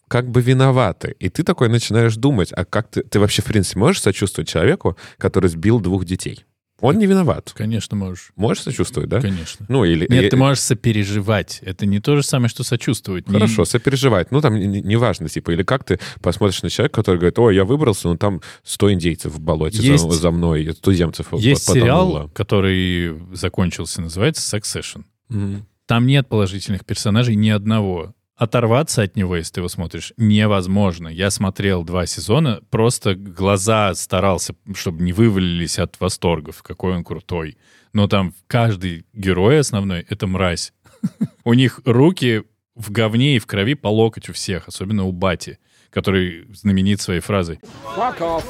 как бы виноваты. И ты такой начинаешь думать, а как ты... Ты вообще, в принципе, можешь сочувствовать человеку, который сбил двух детей? Он не виноват. Конечно, можешь. Можешь сочувствовать, да? Конечно. Ну, или... Нет, ты можешь сопереживать. Это не то же самое, что сочувствовать. Не- Хорошо, сопереживать. Ну, там не- не- неважно, типа, или как ты посмотришь на человека, который говорит, ой, я выбрался, но там 100 индейцев в болоте за- Есть- за, мной, туземцев Есть потонуло». сериал, который закончился, называется Succession. Мгм. Там нет положительных персонажей ни одного. Оторваться от него, если ты его смотришь, невозможно. Я смотрел два сезона, просто глаза старался, чтобы не вывалились от восторгов, какой он крутой. Но там каждый герой основной — это мразь. [LAUGHS] У них руки в говне и в крови по локоть у всех, особенно у Бати, который знаменит своей фразой. Fuck off.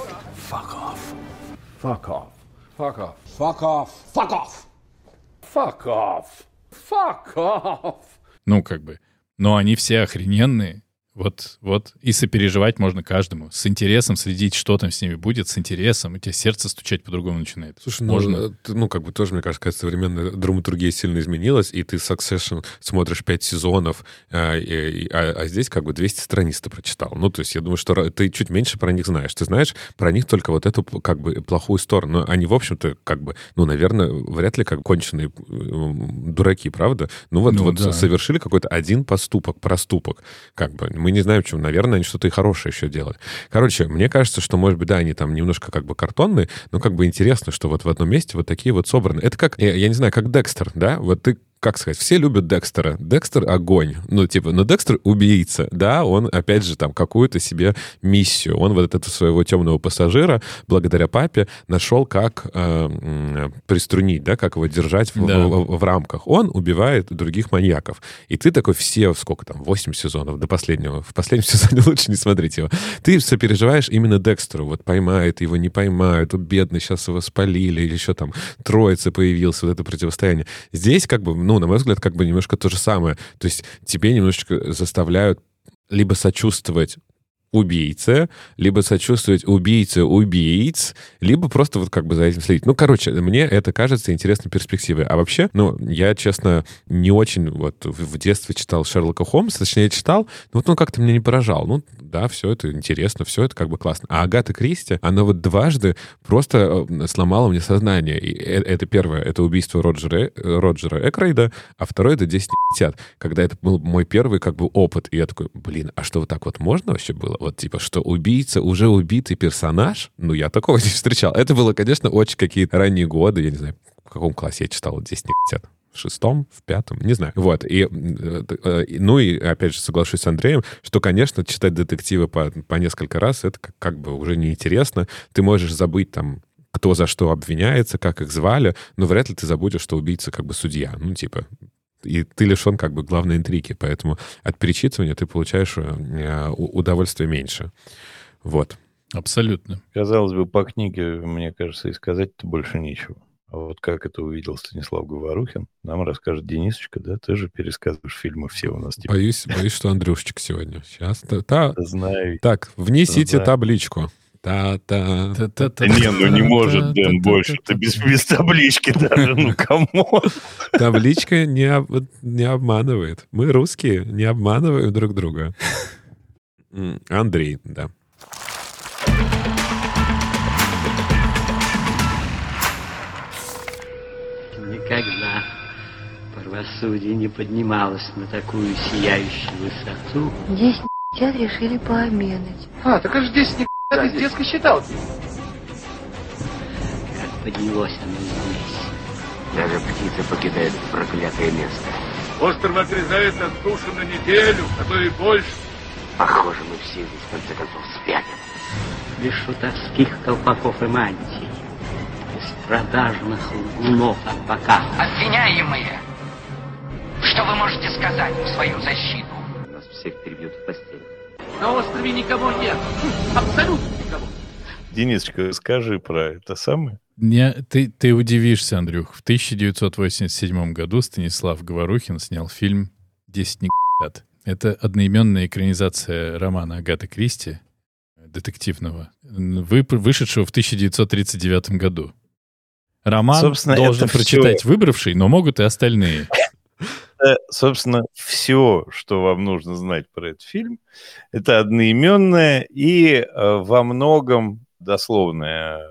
Fuck off. Fuck off. Fuck off. Fuck off. Fuck off. Fuck off. Fuck off. Ну, как бы. Но они все охрененные. Вот, вот. И сопереживать можно каждому. С интересом следить, что там с ними будет, с интересом. У тебя сердце стучать по-другому начинает. Слушай, ну, можно. э, ну, как бы тоже, мне кажется, современная драматургия сильно изменилась, и ты Succession смотришь 5 сезонов, а, и- а, а здесь как бы 200 страниц ты прочитал. Ну, то есть я думаю, что ты чуть меньше про них знаешь. Ты знаешь про них только вот эту как бы плохую сторону. Но они, в общем-то, как бы, ну, наверное, вряд ли как конченые дураки, правда? Ну, вот, Ну, вот да. совершили какой-то один поступок, проступок. Как бы мы не знаем, чем, наверное, они что-то и хорошее еще делают. Короче, мне кажется, что, может быть, да, они там немножко как бы картонные, но как бы интересно, что вот в одном месте вот такие вот собраны. Это как, я, я не знаю, как Декстер, да? Вот ты как сказать, все любят Декстера. Декстер — огонь. Ну, типа, но Декстер — убийца, да? Он, опять же, там, какую-то себе миссию. Он вот этого своего темного пассажира, благодаря папе, нашел, как э, приструнить, да, как его держать в, Да. в- в рамках. Он убивает других маньяков. И ты такой все, сколько там, 8 сезонов до последнего. В последнем [LAUGHS] сезоне лучше не смотреть его. Ты сопереживаешь именно Декстеру. Вот поймают его, не поймают. Бедный, сейчас его спалили. Или еще там троица появился, вот это противостояние. Здесь как бы, ну, на мой взгляд, как бы немножко то же самое. То есть тебе немножечко заставляют либо сочувствовать убийце, либо сочувствовать убийце убийц, либо просто вот как бы за этим следить. Ну, короче, мне это кажется интересной перспективой. А вообще, ну, я, честно, не очень вот в детстве читал Шерлока Холмса, точнее, читал, но вот он как-то меня не поражал. Ну, да, все это интересно, все это как бы классно. А Агата Кристи, она вот дважды просто э, сломала мне сознание. И э- это первое, это убийство Роджера, э, Роджера Экрейда, а второе — это 10 50, когда это был мой первый как бы опыт. И я такой, блин, а что вот так вот можно вообще было? Вот типа, что убийца, уже убитый персонаж? Ну, я такого [LAUGHS] не встречал. Это было, конечно, очень какие-то ранние годы, я не знаю, в каком классе я читал 10 50 в шестом, в пятом, не знаю. Вот. И, э, э, ну и, опять же, соглашусь с Андреем, что, конечно, читать детективы по, по несколько раз, это как, как бы уже неинтересно. Ты можешь забыть там кто за что обвиняется, как их звали, но вряд ли ты забудешь, что убийца как бы судья. Ну, типа, и ты лишен как бы главной интриги, поэтому от перечитывания ты получаешь э, удовольствие меньше. Вот. Абсолютно. Казалось бы, по книге, мне кажется, и сказать-то больше нечего. А вот как это увидел Станислав Говорухин, нам расскажет Денисочка, да? Ты же пересказываешь фильмы все у нас. Типа, Боюсь, боюсь, что Андрюшечек сегодня. Сейчас. Та, знаю. Так, внесите Да. табличку. Та-та. Не, ну не может, Дэн, больше. Ты без, без таблички даже, ну кому? Табличка не, об- не обманывает. Мы, русские, не обманываем друг друга. Андрей, да. Никогда Правосудие не поднималось на такую сияющую высоту. Здесь сейчас решили пообедать. А, так аж здесь не ты с детской считалки. Как поднялось оно здесь. Даже птицы покидают проклятое место. Остров отрезает от суши на неделю, а то и больше. Похоже, мы все здесь в конце концов спятим. Без шутовских колпаков и мантий. Без продажных лгунов от бока. Обвиняемые, что вы можете сказать в свою защиту? Нас всех перебьют в постель. На острове никого нет. Абсолютно никого. Денисочка, скажи про это самое. Не, ты, ты удивишься, Андрюх. В 1987 году Станислав Говорухин снял фильм «Десять не Это одноименная экранизация романа Агаты Кристи, детективного, вы, вышедшего в 1939 году. Роман Собственно, должен прочитать всё. выбравший, но могут и остальные. Это, собственно, все, что вам нужно знать про этот фильм. Это одноименная и э, во многом дословная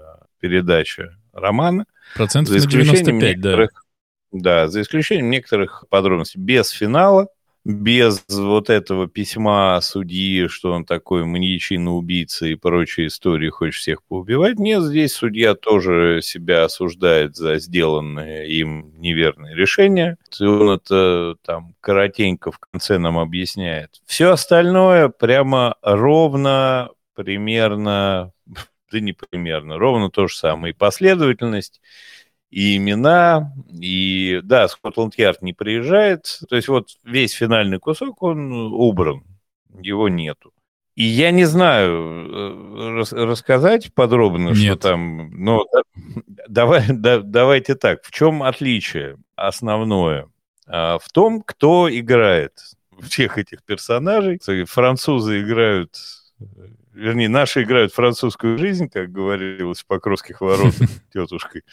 передача романа. Процентов За на исключением 95, да. некоторых, да, за исключением некоторых подробностей. Без финала, без вот этого письма судьи, что он такой маньячина, убийца и прочие истории, хочет всех поубивать. Нет, здесь судья тоже себя осуждает за сделанное им неверное решение. И он это там коротенько в конце нам объясняет. Все остальное прямо ровно, примерно, [LAUGHS] да не примерно, ровно то же самое. И последовательность, и имена, и да, Скотланд-Ярд не приезжает, то есть вот весь финальный кусок, он убран, его нету. И я не знаю, э, рас- рассказать подробно, что Нет. там, но да- давай, да- давайте так, в чем отличие основное? А, В том, кто играет всех этих персонажей. Французы играют, вернее, наши играют французскую жизнь, как говорилось в Покровских воротах [LAUGHS] тетушкой.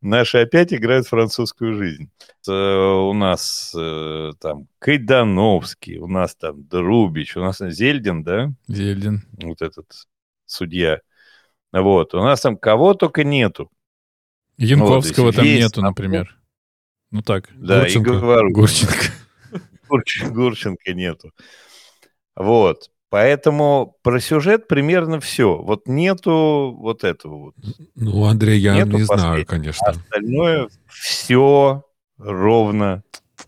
Наши опять играют французскую жизнь. Э, У нас э, там Кайдановский, у нас там Друбич, у нас Зельдин, да, Зельдин. вот этот судья. Вот, у нас там кого только нету. Янковского Вот, там весь нету, например. Ну так. Да, Гурченко. и говорю. Гурченко. [LAUGHS] Гурч- Гурченко нету. Вот. Поэтому про сюжет примерно все. Вот нету вот этого вот. Ну, Андрей, я Нету не знаю, конечно. Остальное все ровно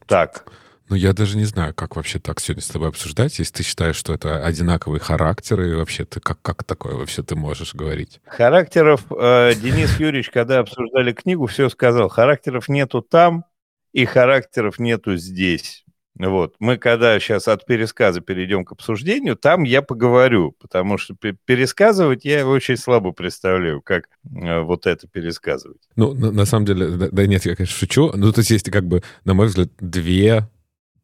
так. Ну, я даже не знаю, как вообще так сегодня с тобой обсуждать, если ты считаешь, что это одинаковые характеры, и вообще ты как, как такое вообще ты можешь говорить? Характеров э, Денис Юрьевич, когда обсуждали книгу, все сказал. Характеров нету там, и характеров нету здесь. Вот. Мы когда сейчас от пересказа перейдем к обсуждению, там я поговорю, потому что пе- пересказывать я очень слабо представляю, как э, вот это пересказывать. Ну, на, на самом деле, да, да нет, я, конечно, шучу. Ну, то есть есть, как бы, на мой взгляд, две,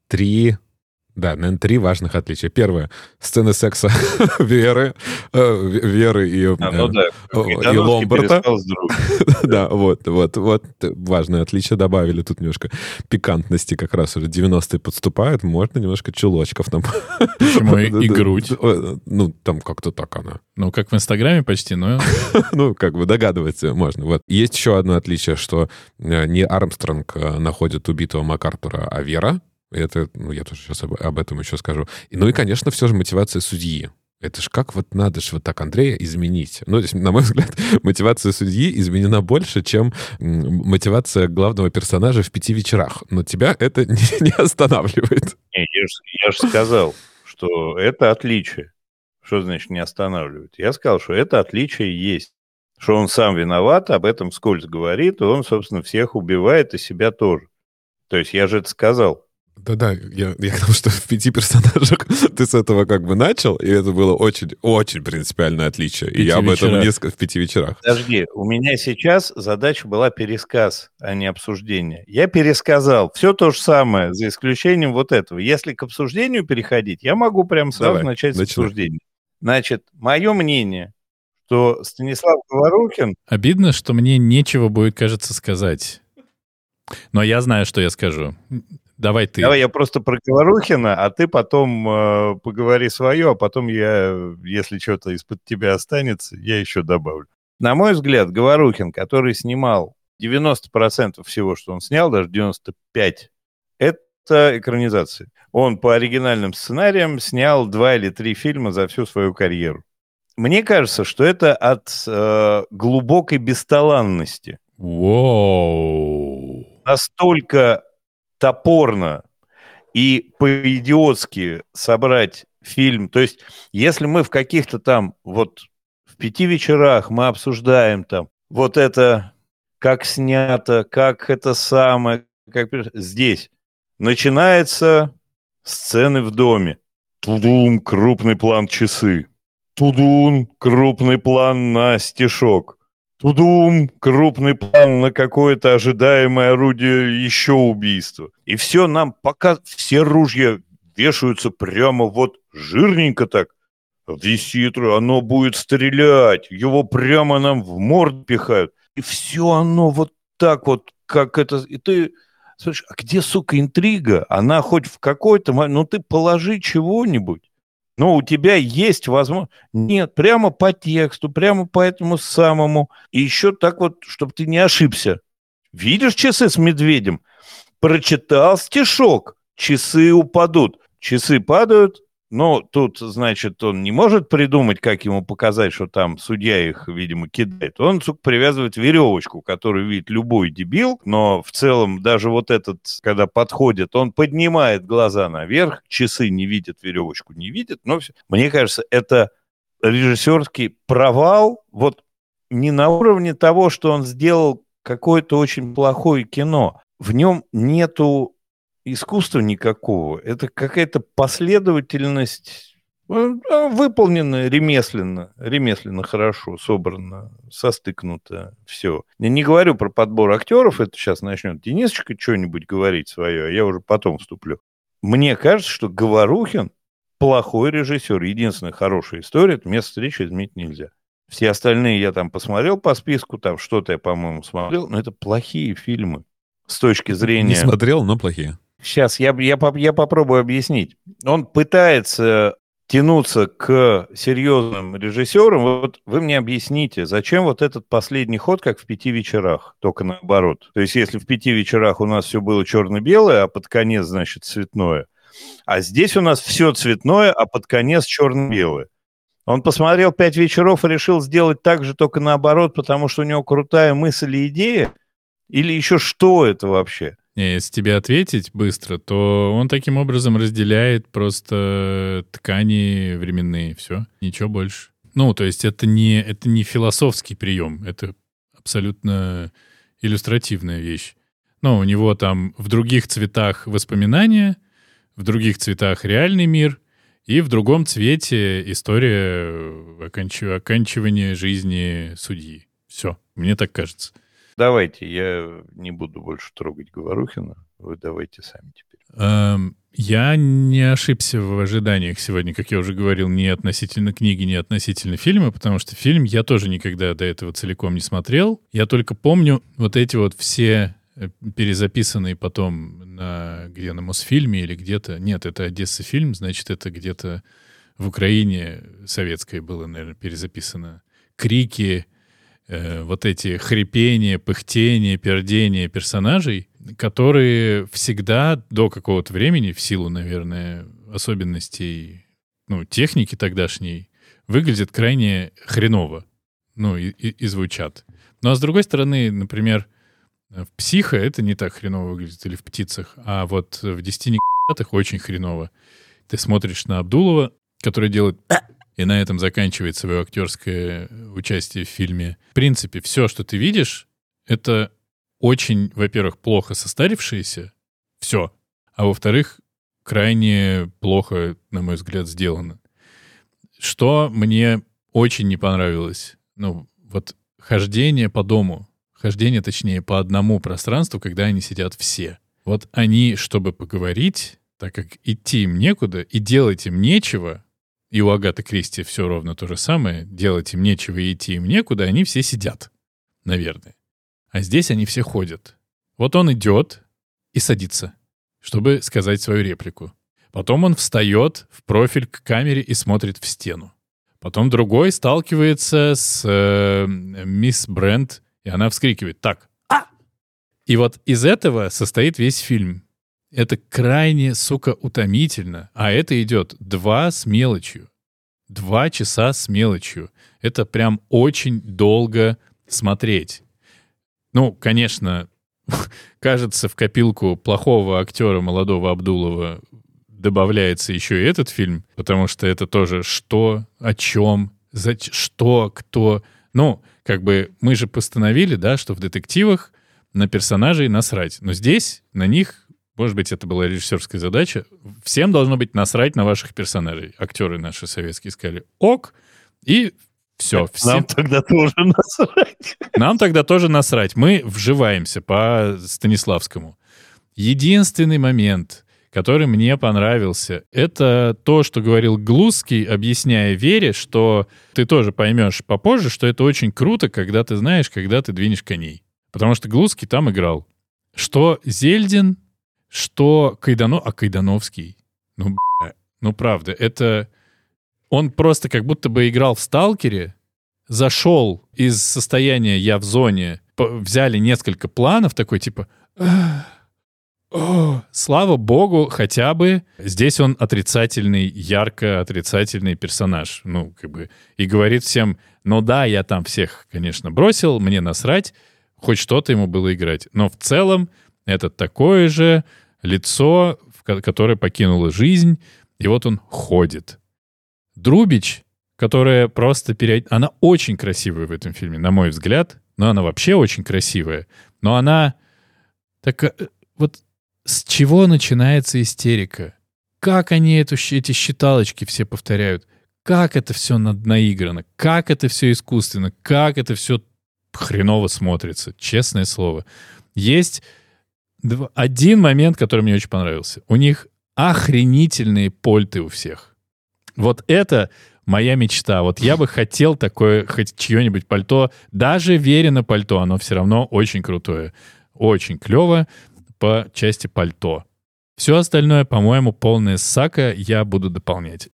три, да, наверное, три важных отличия. Первое — сцены секса [LAUGHS] Веры, э, Веры и, А, ну э, да, и другом. [LAUGHS] Да, вот, вот, вот важное отличие добавили. Тут немножко пикантности как раз уже 90-е подступают. Можно немножко чулочков нам. Почему и- [LAUGHS] и грудь? Э, Ну, там как-то так она. Ну, как в Инстаграме почти, но Ну, как бы догадываться можно. Вот. Есть еще одно отличие, что э, не Армстронг э, находит убитого МакАртура, а Вера. Это, ну, я тоже сейчас об, об этом еще скажу. И, ну и, конечно, все же мотивация судьи. Это ж как вот надо ж вот так Андрея изменить. Ну, то есть, на мой взгляд, [LAUGHS] мотивация судьи изменена больше, чем мотивация главного персонажа в пяти вечерах. Но тебя это [LAUGHS] не, не останавливает. Не, я же сказал, что это отличие. Что значит не останавливает? Я сказал, что это отличие есть. Что он сам виноват, об этом скользь говорит, и он, собственно, всех убивает, и себя тоже. То есть я же это сказал. Да-да, я, я к тому, что в пяти персонажах [LAUGHS] ты с этого как бы начал, и это было очень-очень принципиальное отличие. И Пяти я об этом несколько в пяти вечерах. Подожди, у меня сейчас задача была пересказ, а не обсуждение. Я пересказал все то же самое, за исключением вот этого. Если к обсуждению переходить, я могу прямо сразу Давай, начать с начинай. обсуждения. Значит, мое мнение, что Станислав Говорухин обидно, что мне нечего будет, кажется, сказать. Но я знаю, что я скажу. Давай ты. Давай я просто про Говорухина, а ты потом э, поговори свое, а потом я, если что-то из-под тебя останется, я еще добавлю. На мой взгляд, Говорухин, который снимал 90% всего, что он снял, даже 95%, это экранизации. Он по оригинальным сценариям снял два или три фильма за всю свою карьеру. Мне кажется, что это от э, глубокой бесталанности. Воу. Настолько топорно и по-идиотски собрать фильм. То есть, если мы в каких-то там, вот в пяти вечерах мы обсуждаем там вот это, как снято, как это самое, как здесь начинается сцены в доме. Тудум, крупный план часы. Тудун, крупный план на стишок. Тудум, крупный план на какое-то ожидаемое орудие еще убийства. И все нам пока все ружья вешаются прямо вот жирненько так. Висит, оно будет стрелять, его прямо нам в морд пихают. И все оно вот так вот, как это... И ты слушай, а где, сука, интрига? Она хоть в какой-то момент... Ну ты положи чего-нибудь. Но у тебя есть возможность... Нет, прямо по тексту, прямо по этому самому. И еще так вот, чтобы ты не ошибся. Видишь часы с медведем? Прочитал стишок. Часы упадут. Часы падают, но тут, значит, он не может придумать, как ему показать, что там судья их, видимо, кидает. Он, сука, привязывает веревочку, которую видит любой дебил, но в целом даже вот этот, когда подходит, он поднимает глаза наверх, часы не видят, веревочку не видят, но все. Мне кажется, это режиссерский провал, вот не на уровне того, что он сделал какое-то очень плохое кино. В нем нету искусства никакого. Это какая-то последовательность, ну, а, выполненная ремесленно, ремесленно хорошо, собрано, состыкнуто, все. Я не говорю про подбор актеров, это сейчас начнет Денисочка что-нибудь говорить свое, а я уже потом вступлю. Мне кажется, что Говорухин плохой режиссер. Единственная хорошая история – это «Место встречи изменить нельзя». Все остальные я там посмотрел по списку, там что-то я, по-моему, смотрел, но это плохие фильмы с точки зрения... Не смотрел, но плохие. Сейчас я, я, я попробую объяснить. Он пытается тянуться к серьезным режиссерам. Вот вы мне объясните, зачем вот этот последний ход, как в пяти вечерах, только наоборот. То есть если в пяти вечерах у нас все было черно-белое, а под конец, значит, цветное, а здесь у нас все цветное, а под конец черно-белое. Он посмотрел пять вечеров и решил сделать так же, только наоборот, потому что у него крутая мысль и идея? Или еще что это вообще? Не, если тебе ответить быстро, то он таким образом разделяет просто ткани временные, все, ничего больше. Ну, то есть это не, это не философский прием, это абсолютно иллюстративная вещь. Ну, у него там в других цветах воспоминания, в других цветах реальный мир, и в другом цвете история оканч... оканчивания жизни судьи. Все, мне так кажется. Давайте, я не буду больше трогать Говорухина. Вы давайте сами теперь. Эм, я не ошибся в ожиданиях сегодня, как я уже говорил, ни относительно книги, ни относительно фильма, потому что фильм я тоже никогда до этого целиком не смотрел. Я только помню вот эти вот все э, перезаписанные потом на, где на Мосфильме или где-то. Нет, это Одесса фильм, значит, это где-то в Украине советской было, наверное, перезаписано. Крики, э, вот эти хрипения, пыхтения, пердения персонажей, которые всегда до какого-то времени, в силу, наверное, особенностей ну, техники тогдашней, выглядят крайне хреново. Ну, и, и, и звучат. Ну, а с другой стороны, например, в «Психо» это не так хреново выглядит, или в «Птицах», а вот в «Десяти очень хреново. Ты смотришь на Абдулова, который делает и на этом заканчивает свое актерское участие в фильме. В принципе, все, что ты видишь, это очень, во-первых, плохо состарившееся, все, а во-вторых, крайне плохо, на мой взгляд, сделано. Что мне очень не понравилось, ну, вот хождение по дому, хождение, точнее, по одному пространству, когда они сидят все. Вот они, чтобы поговорить, так как идти им некуда и делать им нечего, и у Агаты Кристи все ровно то же самое. Делать им нечего и идти им некуда, они все сидят, наверное. А здесь они все ходят. Вот он идет и садится, чтобы сказать свою реплику. Потом он встает в профиль к камере и смотрит в стену. Потом другой сталкивается с э, мисс Брент, и она вскрикивает «Так, а!» И вот из этого состоит весь фильм. Это крайне, сука, утомительно. А это идет два с мелочью. Два часа с мелочью. Это прям очень долго смотреть. Ну, конечно, [LAUGHS] кажется, в копилку плохого актера молодого Абдулова добавляется еще и этот фильм, потому что это тоже что, о чем, за, что, кто. Ну, как бы мы же постановили, да, что в детективах на персонажей насрать. Но здесь на них, может быть, это была режиссерская задача, всем должно быть насрать на ваших персонажей. Актеры наши советские сказали «ок», и все. Все... Нам тогда тоже насрать. Нам тогда тоже насрать. Мы вживаемся по Станиславскому. Единственный момент, который мне понравился, это то, что говорил Глузский, объясняя Вере, что ты тоже поймешь попозже, что это очень круто, когда ты знаешь, когда ты двинешь коней. Потому что Глузский там играл. Что Зельдин, что Кайдано... А Кайдановский? Ну, бля, ну правда, это... Он просто как будто бы играл в «Сталкере», зашел из состояния «я в зоне», взяли несколько планов, такой типа... О, слава богу, хотя бы здесь он отрицательный, ярко отрицательный персонаж. Ну, как бы, и говорит всем, ну да, я там всех, конечно, бросил, мне насрать, хоть что-то ему было играть. Но в целом это такое же лицо, которое покинуло жизнь, и вот он ходит. Друбич, которая просто перед... Она очень красивая в этом фильме, на мой взгляд. Но она вообще очень красивая. Но она... Так э, вот с чего начинается истерика? Как они эту, эти считалочки все повторяют? Как это все наиграно? Как это все искусственно? Как это все хреново смотрится? Честное слово. Есть один момент, который мне очень понравился. У них охренительные польты у всех. Вот это моя мечта. Вот я бы хотел такое, хоть чье-нибудь пальто. Даже Верено пальто, оно все равно очень крутое. Очень клево по части пальто. Все остальное, по-моему, полная сака, я буду дополнять.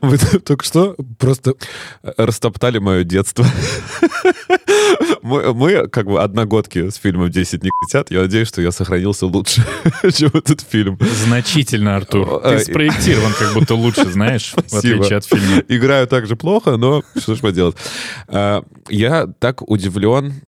Вы только что просто растоптали мое детство. Мы, мы как бы одногодки с фильмом «10 не хотят». Я надеюсь, что я сохранился лучше, [LAUGHS] чем этот фильм. Значительно, Артур. Ты а, спроектирован как будто лучше, знаешь, в отличие от фильма. Играю так же плохо, но что ж поделать. А, я так удивлен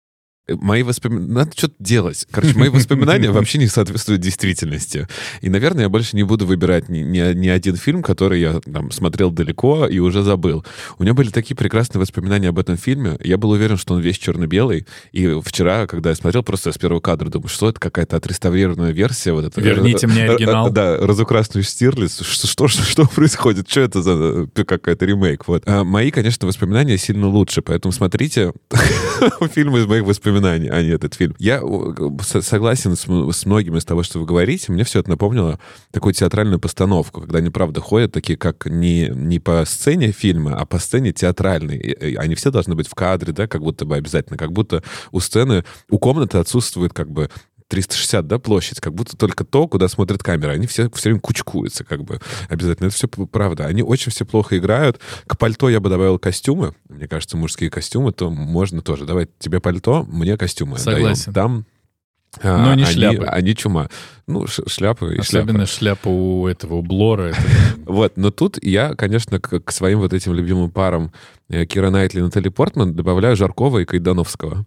мои воспоминания... Надо что-то делать. Короче, мои воспоминания [LAUGHS] вообще не соответствуют действительности. И, наверное, я больше не буду выбирать ни, ни, ни один фильм, который я там смотрел далеко и уже забыл. У меня были такие прекрасные воспоминания об этом фильме. Я был уверен, что он весь черно-белый. И вчера, когда я смотрел, просто с первого кадра думаю, что это какая-то отреставрированная версия. Вот это, Верните мне [LAUGHS] оригинал. Да, разукрасный Штирлиц. Что, что, что, что происходит? Что это за э, какая-то ремейк? Вот. А мои, конечно, воспоминания сильно лучше, поэтому смотрите [LAUGHS] фильмы из моих воспоминаний воспоминаний, а не этот фильм. Я согласен с, с многим из того, что вы говорите. Мне все это напомнило такую театральную постановку, когда они, правда, ходят такие, как не, не по сцене фильма, а по сцене театральной. И они все должны быть в кадре, да, как будто бы обязательно. Как будто у сцены, у комнаты отсутствует как бы 360, да, площадь, как будто только то, куда смотрит камера. Они все все время кучкуются, как бы, обязательно. Это все правда. Они очень все плохо играют. К пальто я бы добавил костюмы. Мне кажется, мужские костюмы, то можно тоже. Давай тебе пальто, мне костюмы. Согласен. Даем. Там но не они, шляпы. Они чума. Ну, шляпы и Особенно шляпа. шляпа у этого, у Блора. [LAUGHS] Вот, но тут я, конечно, к своим вот этим любимым парам Кира Найтли Натали Портман, добавляю Жаркова и Кайдановского.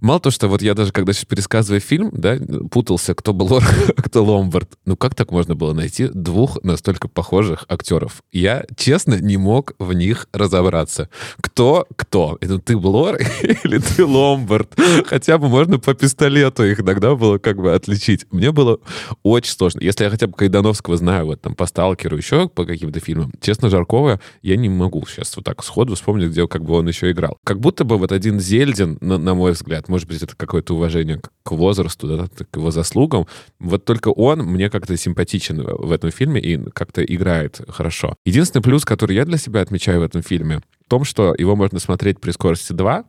Мало то, что вот я даже, когда сейчас пересказываю фильм, да, путался, кто был Лор, [LAUGHS] а кто Ломбард. Ну как так можно было найти двух настолько похожих актеров? Я, честно, не мог в них разобраться. Кто кто? Это ты Блор [LAUGHS] или ты Ломбард? Хотя бы можно по пистолету их иногда было как бы отличить. Мне было очень сложно. Если я хотя бы Кайдановского знаю, вот там по Сталкеру, еще по каким-то фильмам, честно, Жаркова я не могу сейчас вот так сходу вспомнить, помню, где как бы он еще играл. Как будто бы вот один Зельдин, на, на мой взгляд, может быть, это какое-то уважение к, возрасту, да, к его заслугам, вот только он мне как-то симпатичен в этом фильме и как-то играет хорошо. Единственный плюс, который я для себя отмечаю в этом фильме, в том, что его можно смотреть при скорости 2,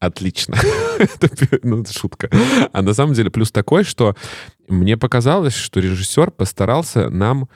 отлично. [LAUGHS] это, ну, это шутка. А на самом деле плюс такой, что мне показалось, что режиссер постарался нам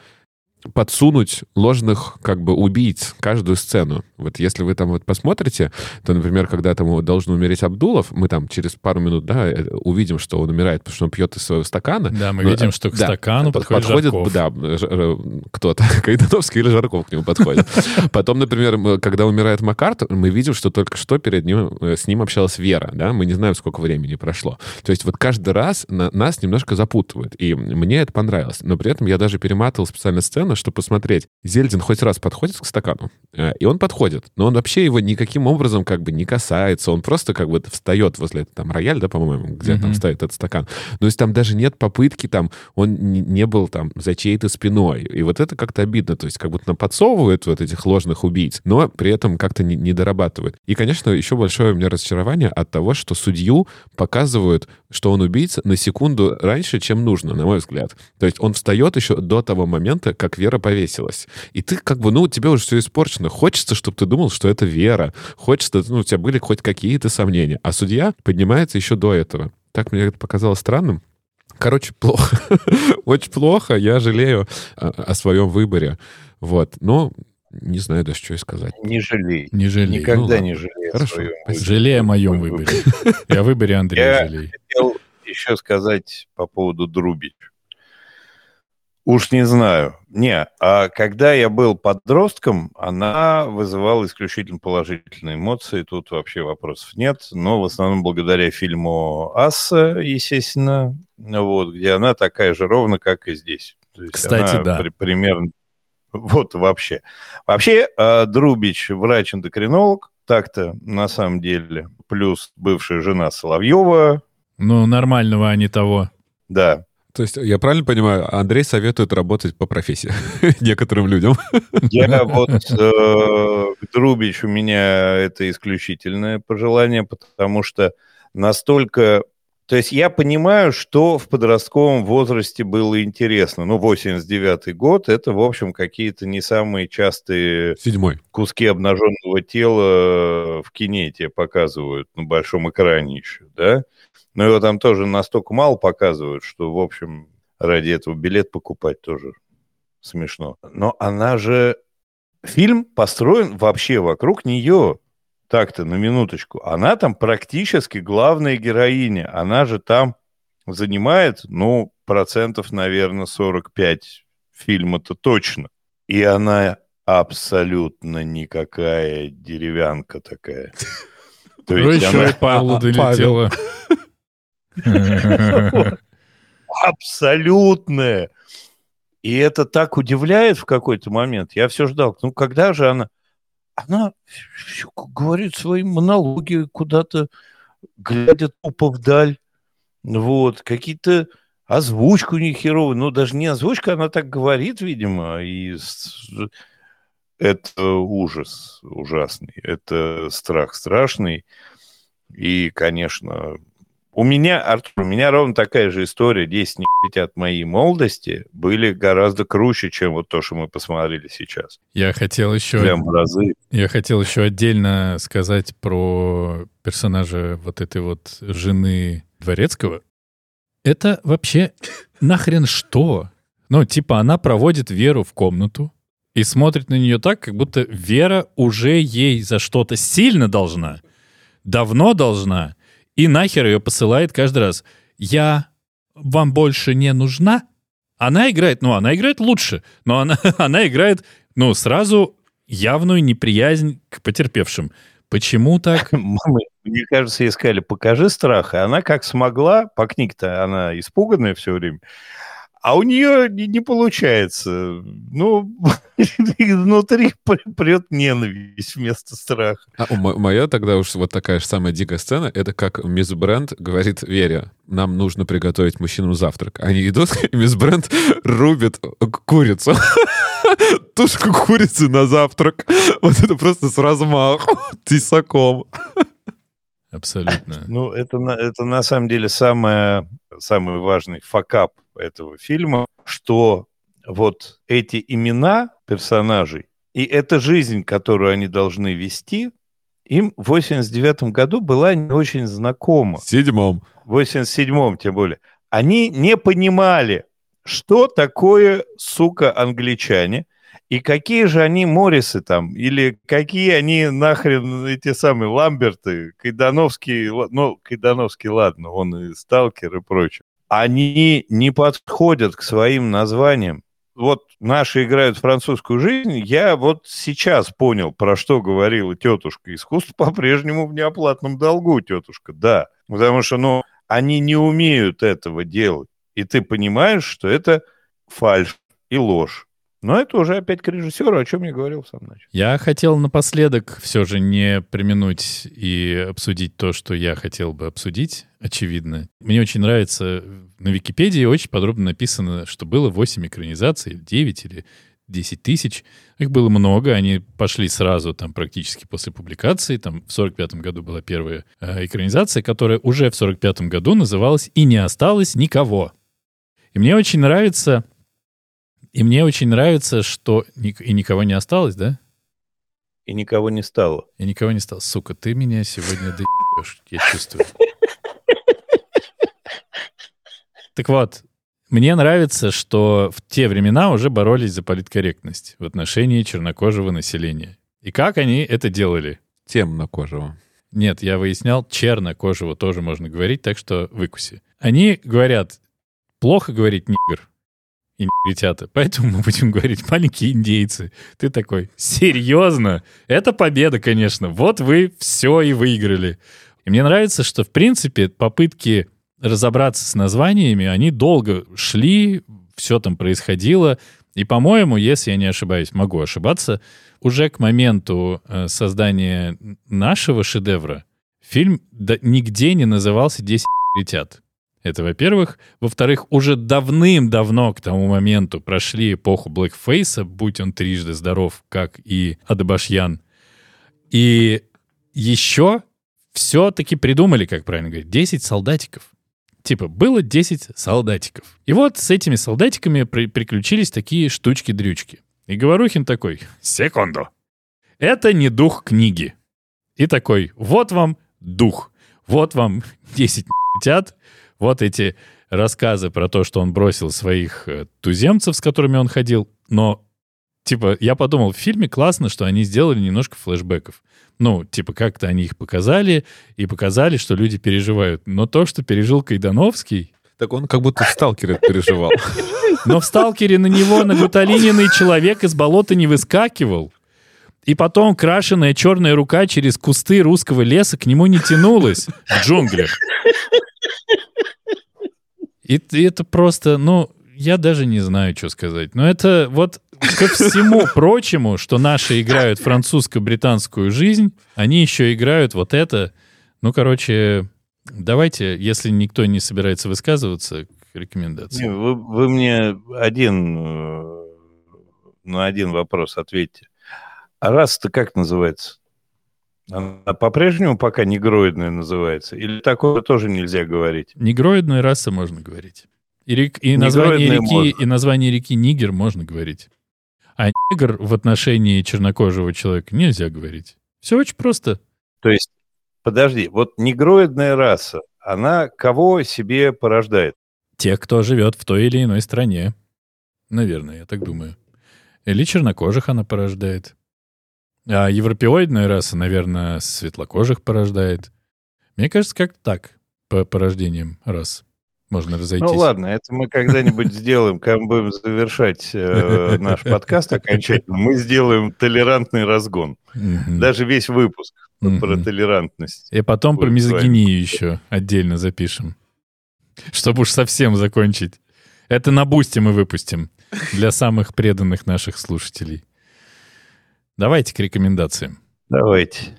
подсунуть ложных как бы убийц каждую сцену. Вот если вы там вот посмотрите, то, например, когда там должен умереть Абдулов, мы там через пару минут, да, э, увидим, что он умирает, потому что он пьет из своего стакана. Да, мы Но, видим, что к да, стакану подходит, подходит Жарков. Да, э, кто-то, [LAUGHS] Кайдановский или Жарков к нему подходит. [LAUGHS] Потом, например, когда умирает Маккарт, мы видим, что только что перед ним, э, с ним общалась Вера, да, мы не знаем, сколько времени прошло. То есть вот каждый раз на, нас немножко запутывают, и мне это понравилось. Но при этом я даже перематывал специально сцену, чтобы посмотреть, Зельдин хоть раз подходит к стакану, э, и он подходит, но он вообще его никаким образом как бы не касается, он просто как бы встает возле там рояль, да, по-моему, где mm-hmm. там стоит этот стакан. То есть там даже нет попытки там, он не был там за чьей-то спиной. И вот это как-то обидно, то есть как будто нам подсовывают вот этих ложных убийц, но при этом как-то не, не дорабатывают. И, конечно, еще большое у меня разочарование от того, что судью показывают, что он убийца на секунду раньше, чем нужно, на мой взгляд. То есть он встает еще до того момента, как Вера повесилась. И ты как бы, ну, тебе уже все испорчено. Хочется, чтобы ты думал, что это Вера. Хочется, ну, у тебя были хоть какие-то сомнения. А судья поднимается еще до этого. Так мне это показалось странным. Короче, плохо. [LAUGHS] Очень плохо. Я жалею о, о своем выборе. Вот. Но не знаю даже, что и сказать. Не жалей. Не жалей. Никогда ну, не жалей Хорошо. Жалей о моем выборе. Я выборе Андрея жалей. Я хотел еще сказать по поводу Друбич. Уж не знаю. Не, а когда я был подростком, она вызывала исключительно положительные эмоции. Тут вообще вопросов нет. Но в основном благодаря фильму «Асса», естественно, вот, где она такая же ровно, как и здесь. То есть Кстати, она да. При, примерно... Вот вообще. Вообще, э, Друбич врач-эндокринолог, так-то на самом деле. Плюс бывшая жена Соловьева. Ну, нормального, а не того. Да. То есть, я правильно понимаю, Андрей советует работать по профессии [LAUGHS] некоторым людям? Я [LAUGHS] вот, э, Друбич, у меня это исключительное пожелание, потому что настолько... То есть я понимаю, что в подростковом возрасте было интересно. Ну, 89-й год, это, в общем, какие-то не самые частые Седьмой. куски обнаженного тела в кинете показывают на большом экране еще, да? Но его там тоже настолько мало показывают, что, в общем, ради этого билет покупать тоже смешно. Но она же... Фильм построен вообще вокруг нее. Так-то, на минуточку. Она там практически главная героиня. Она же там занимает, ну, процентов, наверное, 45 фильма-то точно. И она абсолютно никакая деревянка такая. [LAUGHS] То есть она... Павлу долетела. [LAUGHS] Абсолютное. И это так удивляет в какой-то момент. Я все ждал. Ну, когда же она... Она все говорит свои монологи куда-то, глядя тупо вдаль. Вот. Какие-то озвучку нехеровую. Ну, даже не озвучка, она так говорит, видимо. И это ужас ужасный. Это страх страшный. И, конечно, у меня, Артур, у меня ровно такая же история. 10 не от моей молодости были гораздо круче, чем вот то, что мы посмотрели сейчас. Я хотел еще... Прям разы. Я хотел еще отдельно сказать про персонажа вот этой вот жены Дворецкого. Это вообще нахрен что? Ну, типа, она проводит Веру в комнату и смотрит на нее так, как будто Вера уже ей за что-то сильно должна, давно должна, и нахер ее посылает каждый раз. Я вам больше не нужна? Она играет, ну, она играет лучше, но она, [LAUGHS] она играет, ну, сразу явную неприязнь к потерпевшим. Почему так? [LAUGHS] Мне кажется, ей сказали, покажи страх. И она как смогла, по книге-то она испуганная все время, а у нее не, не получается. Ну, [LAUGHS] внутри прет ненависть вместо страха. А, моя тогда уж вот такая же самая дикая сцена, это как мисс Брент говорит Вере, нам нужно приготовить мужчинам завтрак. Они идут, [LAUGHS] и мисс Брент рубит курицу. [LAUGHS] Тушку курицы на завтрак. Вот это просто с размаху, тесаком. Абсолютно. Ну, это, это на самом деле самое, самый важный факап этого фильма, что вот эти имена персонажей и эта жизнь, которую они должны вести, им в 89 году была не очень знакома. В седьмом. В 87-м, тем более. Они не понимали, что такое, сука, англичане, и какие же они Моррисы там, или какие они нахрен эти самые Ламберты, Кайдановский, ну, Кайдановский, ладно, он и сталкер и прочее. Они не подходят к своим названиям. Вот наши играют французскую жизнь, я вот сейчас понял, про что говорила тетушка. Искусство по-прежнему в неоплатном долгу, тетушка, да. Потому что, ну, они не умеют этого делать. И ты понимаешь, что это фальш и ложь. Но это уже опять к режиссеру, о чем я говорил в самом начале. Я хотел напоследок все же не применуть и обсудить то, что я хотел бы обсудить, очевидно. Мне очень нравится, на Википедии очень подробно написано, что было 8 экранизаций, 9 или 10 тысяч. Их было много, они пошли сразу там практически после публикации. Там в 45 году была первая э, экранизация, которая уже в 45 году называлась «И не осталось никого». И мне очень нравится и мне очень нравится, что... И никого не осталось, да? И никого не стало. И никого не стало. Сука, ты меня сегодня доебешь, я чувствую. Так вот, мне нравится, что в те времена уже боролись за политкорректность в отношении чернокожего населения. И как они это делали? Темнокожего. Нет, я выяснял, чернокожего тоже можно говорить, так что выкуси. Они говорят, плохо говорить нигр, и негритята. Поэтому мы будем говорить маленькие индейцы. Ты такой, серьезно? Это победа, конечно. Вот вы все и выиграли. И мне нравится, что, в принципе, попытки разобраться с названиями, они долго шли, все там происходило. И, по-моему, если я не ошибаюсь, могу ошибаться, уже к моменту э, создания нашего шедевра фильм нигде не назывался «10 летят». Это, во-первых. Во-вторых, уже давным-давно к тому моменту прошли эпоху блэкфейса, будь он трижды здоров, как и Адабашьян. И еще все-таки придумали, как правильно говорить, 10 солдатиков. Типа, было 10 солдатиков. И вот с этими солдатиками при приключились такие штучки-дрючки. И Говорухин такой, секунду, это не дух книги. И такой, вот вам дух, вот вам 10 тят, вот эти рассказы про то, что он бросил своих э, туземцев, с которыми он ходил, но типа, я подумал, в фильме классно, что они сделали немножко флешбеков. Ну, типа, как-то они их показали и показали, что люди переживают. Но то, что пережил Кайдановский... Так он как будто в «Сталкере» переживал. [LAUGHS] Но в «Сталкере» на него нагуталиненный человек из болота не выскакивал. И потом крашеная черная рука через кусты русского леса к нему не тянулась в джунглях. И, и это просто, ну, я даже не знаю, что сказать. Но это вот ко всему [LAUGHS] прочему, что наши играют французско-британскую жизнь, они еще играют вот это. Ну, короче, давайте, если никто не собирается высказываться, рекомендации. Вы, вы мне один э, на один вопрос ответьте. А раз-то как называется? Она по-прежнему пока негроидная называется? Или такое тоже нельзя говорить? Негроидная раса можно говорить. И, рек, и, название реки, можно. и название реки Нигер можно говорить. А негр в отношении чернокожего человека нельзя говорить. Все очень просто. То есть, подожди, вот негроидная раса, она кого себе порождает? Тех, кто живет в той или иной стране. Наверное, я так думаю. Или чернокожих она порождает. А европеоидная раса, наверное, светлокожих порождает. Мне кажется, как так, по порождениям рас. Можно разойтись. Ну ладно, это мы когда-нибудь сделаем, когда мы будем завершать э, [LAUGHS] наш подкаст окончательно. Мы сделаем толерантный разгон. Даже весь выпуск про толерантность. И потом про мизогинию еще отдельно запишем. Чтобы уж совсем закончить. Это на бусте мы выпустим для самых преданных наших слушателей. Давайте к рекомендациям. Давайте.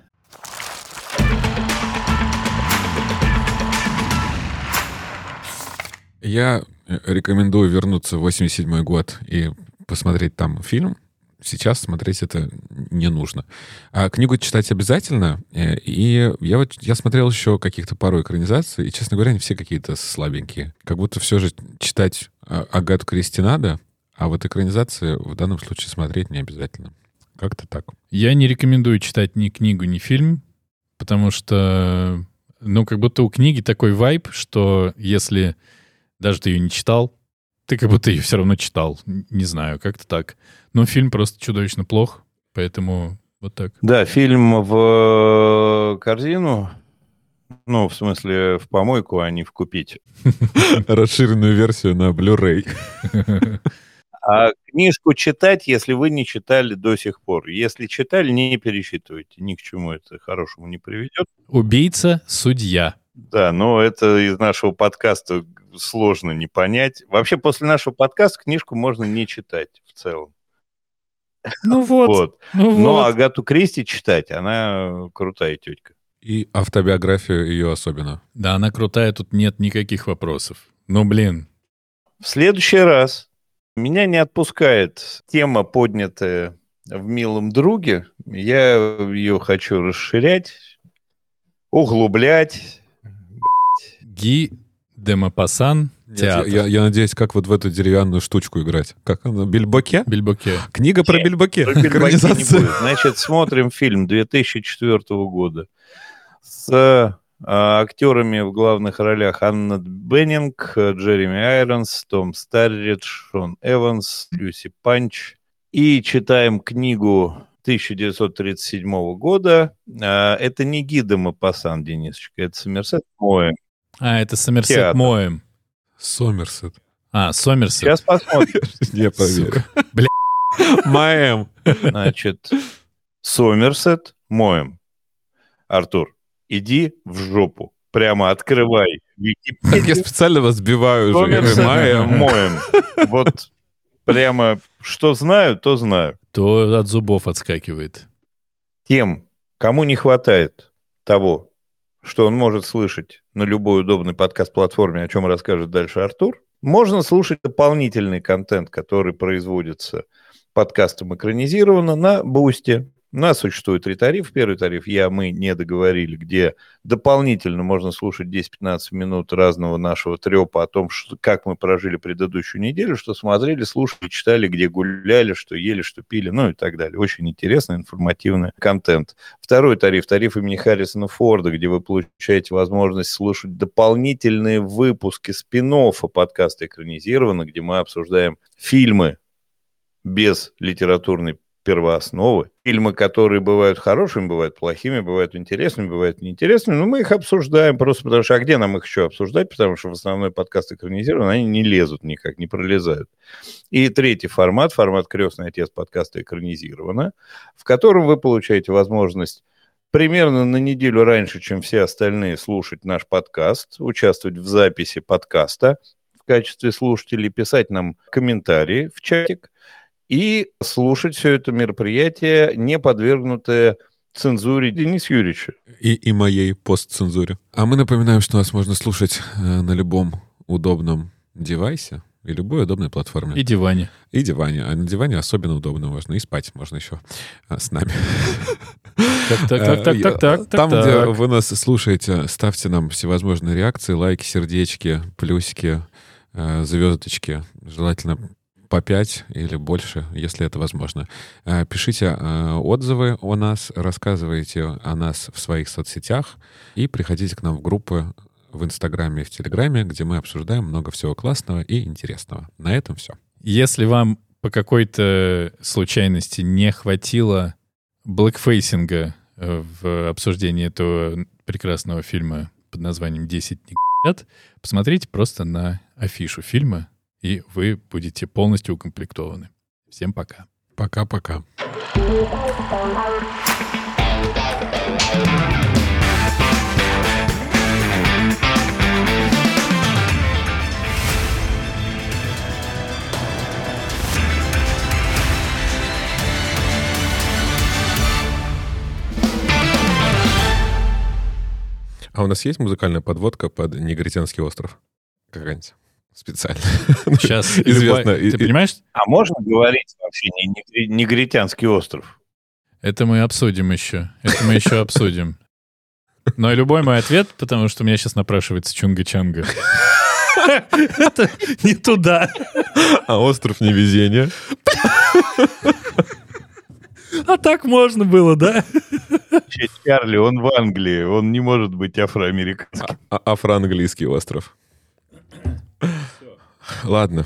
Я э, рекомендую вернуться в 87 год и посмотреть там фильм. Сейчас смотреть это не нужно. А книгу читать обязательно. Э, и я вот я смотрел еще каких-то пару экранизаций, и, честно говоря, они все какие-то слабенькие. Как будто все же читать а, Агату Кристи надо, а вот экранизации в данном случае смотреть не обязательно. Как-то так. Я не рекомендую читать ни книгу, ни фильм, потому что, ну, как будто у книги такой вайб, что если даже ты ее не читал, ты как будто ее все равно читал. Не знаю, как-то так. Но фильм просто чудовищно плох, поэтому вот так. Да, фильм в э, корзину. Ну, в смысле, в помойку, а не в купить. [LAUGHS] Расширенную версию на Blu-ray. [LAUGHS] А книжку читать, если вы не читали до сих пор. Если читали, не пересчитывайте. Ни к чему это хорошему не приведет. Убийца, судья. Да, но это из нашего подкаста сложно не понять. Вообще, после нашего подкаста книжку можно не читать в целом. Ну вот, Вот. ну Но вот. Агату Кристи читать, она крутая тетка. И автобиографию ее особенно. Да, она крутая, тут нет никаких вопросов. Ну, блин, В следующий раз меня не отпускает тема, поднятая в «Милом друге». Я ее хочу расширять, углублять. Ги де Мапасан, Нет, театр. я, я надеюсь, как вот в эту деревянную штучку играть. Как она? Бильбоке? Бельбоке. Книга про Нет, Бильбоке. Про Бельбоке не будет. Значит, смотрим фильм 2004 года с актерами в главных ролях Аннетт Бенинг, Джереми Айронс, Том Старридж, Шон Эванс, Люси Панч. И читаем книгу 1937 года. А, Это не Ги де Мопассан, Денисочка, это Сомерсет Моэм. А, это Сомерсет Театр. Моем. Сомерсет. А, Сомерсет. Сейчас посмотрим. [LAUGHS] Не поверю. Бля. Маэм. Значит, Сомерсет моем. Артур, иди в жопу. Прямо открывай Так я Википедию. специально вас сбиваю уже. Маэм. моем. Вот прямо что знаю, то знаю. То от зубов отскакивает. Тем, кому не хватает того, что он может слышать на любой удобной подкаст-платформе, о чем расскажет дальше Артур, можно слушать дополнительный контент, который производится подкастом экранизированно на Бусте. У нас существует три тарифа. Первый тариф «Я, мы не договорили», где дополнительно можно слушать 10-15 минут разного нашего трепа о том, что, как мы прожили предыдущую неделю, что смотрели, слушали, читали, где гуляли, что ели, что пили, ну и так далее. Очень интересный, информативный контент. Второй тариф, тариф имени Харрисона Форда, где вы получаете возможность слушать дополнительные выпуски спин подкаста экранизировано, где мы обсуждаем фильмы без литературной первоосновы. Фильмы, которые бывают хорошими, бывают плохими, бывают интересными, бывают неинтересными, но мы их обсуждаем просто потому что, а где нам их еще обсуждать, потому что в основной подкаст экранизирован, они не лезут никак, не пролезают. И третий формат, формат «Крестный отец» подкаста экранизировано, в котором вы получаете возможность примерно на неделю раньше, чем все остальные, слушать наш подкаст, участвовать в записи подкаста в качестве слушателей, писать нам комментарии в чатик и слушать все это мероприятие, не подвергнутое цензуре Дениса Юрьевича. И, и моей постцензуре. А мы напоминаем, что нас можно слушать э, на любом удобном девайсе и любой удобной платформе. И диване. И диване. А на диване особенно удобно можно. И спать можно еще а, с нами. Так, так, так, так, так, так, Там, так, где так. вы нас слушаете, ставьте нам всевозможные реакции, лайки, сердечки, плюсики, э, звездочки. Желательно по 5 или больше, если это возможно. Э, Пишите э, отзывы о нас, рассказывайте о нас в своих соцсетях и приходите к нам в группы в Инстаграме и в Телеграме, где мы обсуждаем много всего классного и интересного. На этом все. Если вам по какой-то случайности не хватило blackfacing а э, в обсуждении этого прекрасного фильма под названием «10 не г***ят», посмотрите просто на афишу фильма, и вы будете полностью укомплектованы. Всем пока. Пока-пока. А у нас есть музыкальная подводка под Негритянский остров? Какая-нибудь? Специально. Сейчас [LAUGHS] Известно. любая- И- Ты понимаешь? А можно говорить вообще не, не, негритянский остров? Это мы обсудим еще. Это мы еще обсудим. Но любой мой ответ, потому что у меня сейчас напрашивается чунга-чанга. [LAUGHS] Это не туда. А остров невезения? А так можно было, да? Чарли, он в Англии, он не может быть афроамериканским. А- Афро-английский остров. Ладно.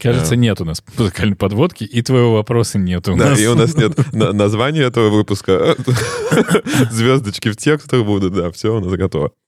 Кажется, нет у нас музыкальной подводки, и твоего вопроса нет у Да, нас. и у нас нет [LAUGHS] на- названия этого выпуска. [LAUGHS] Звездочки в текстах будут, да, все у нас готово.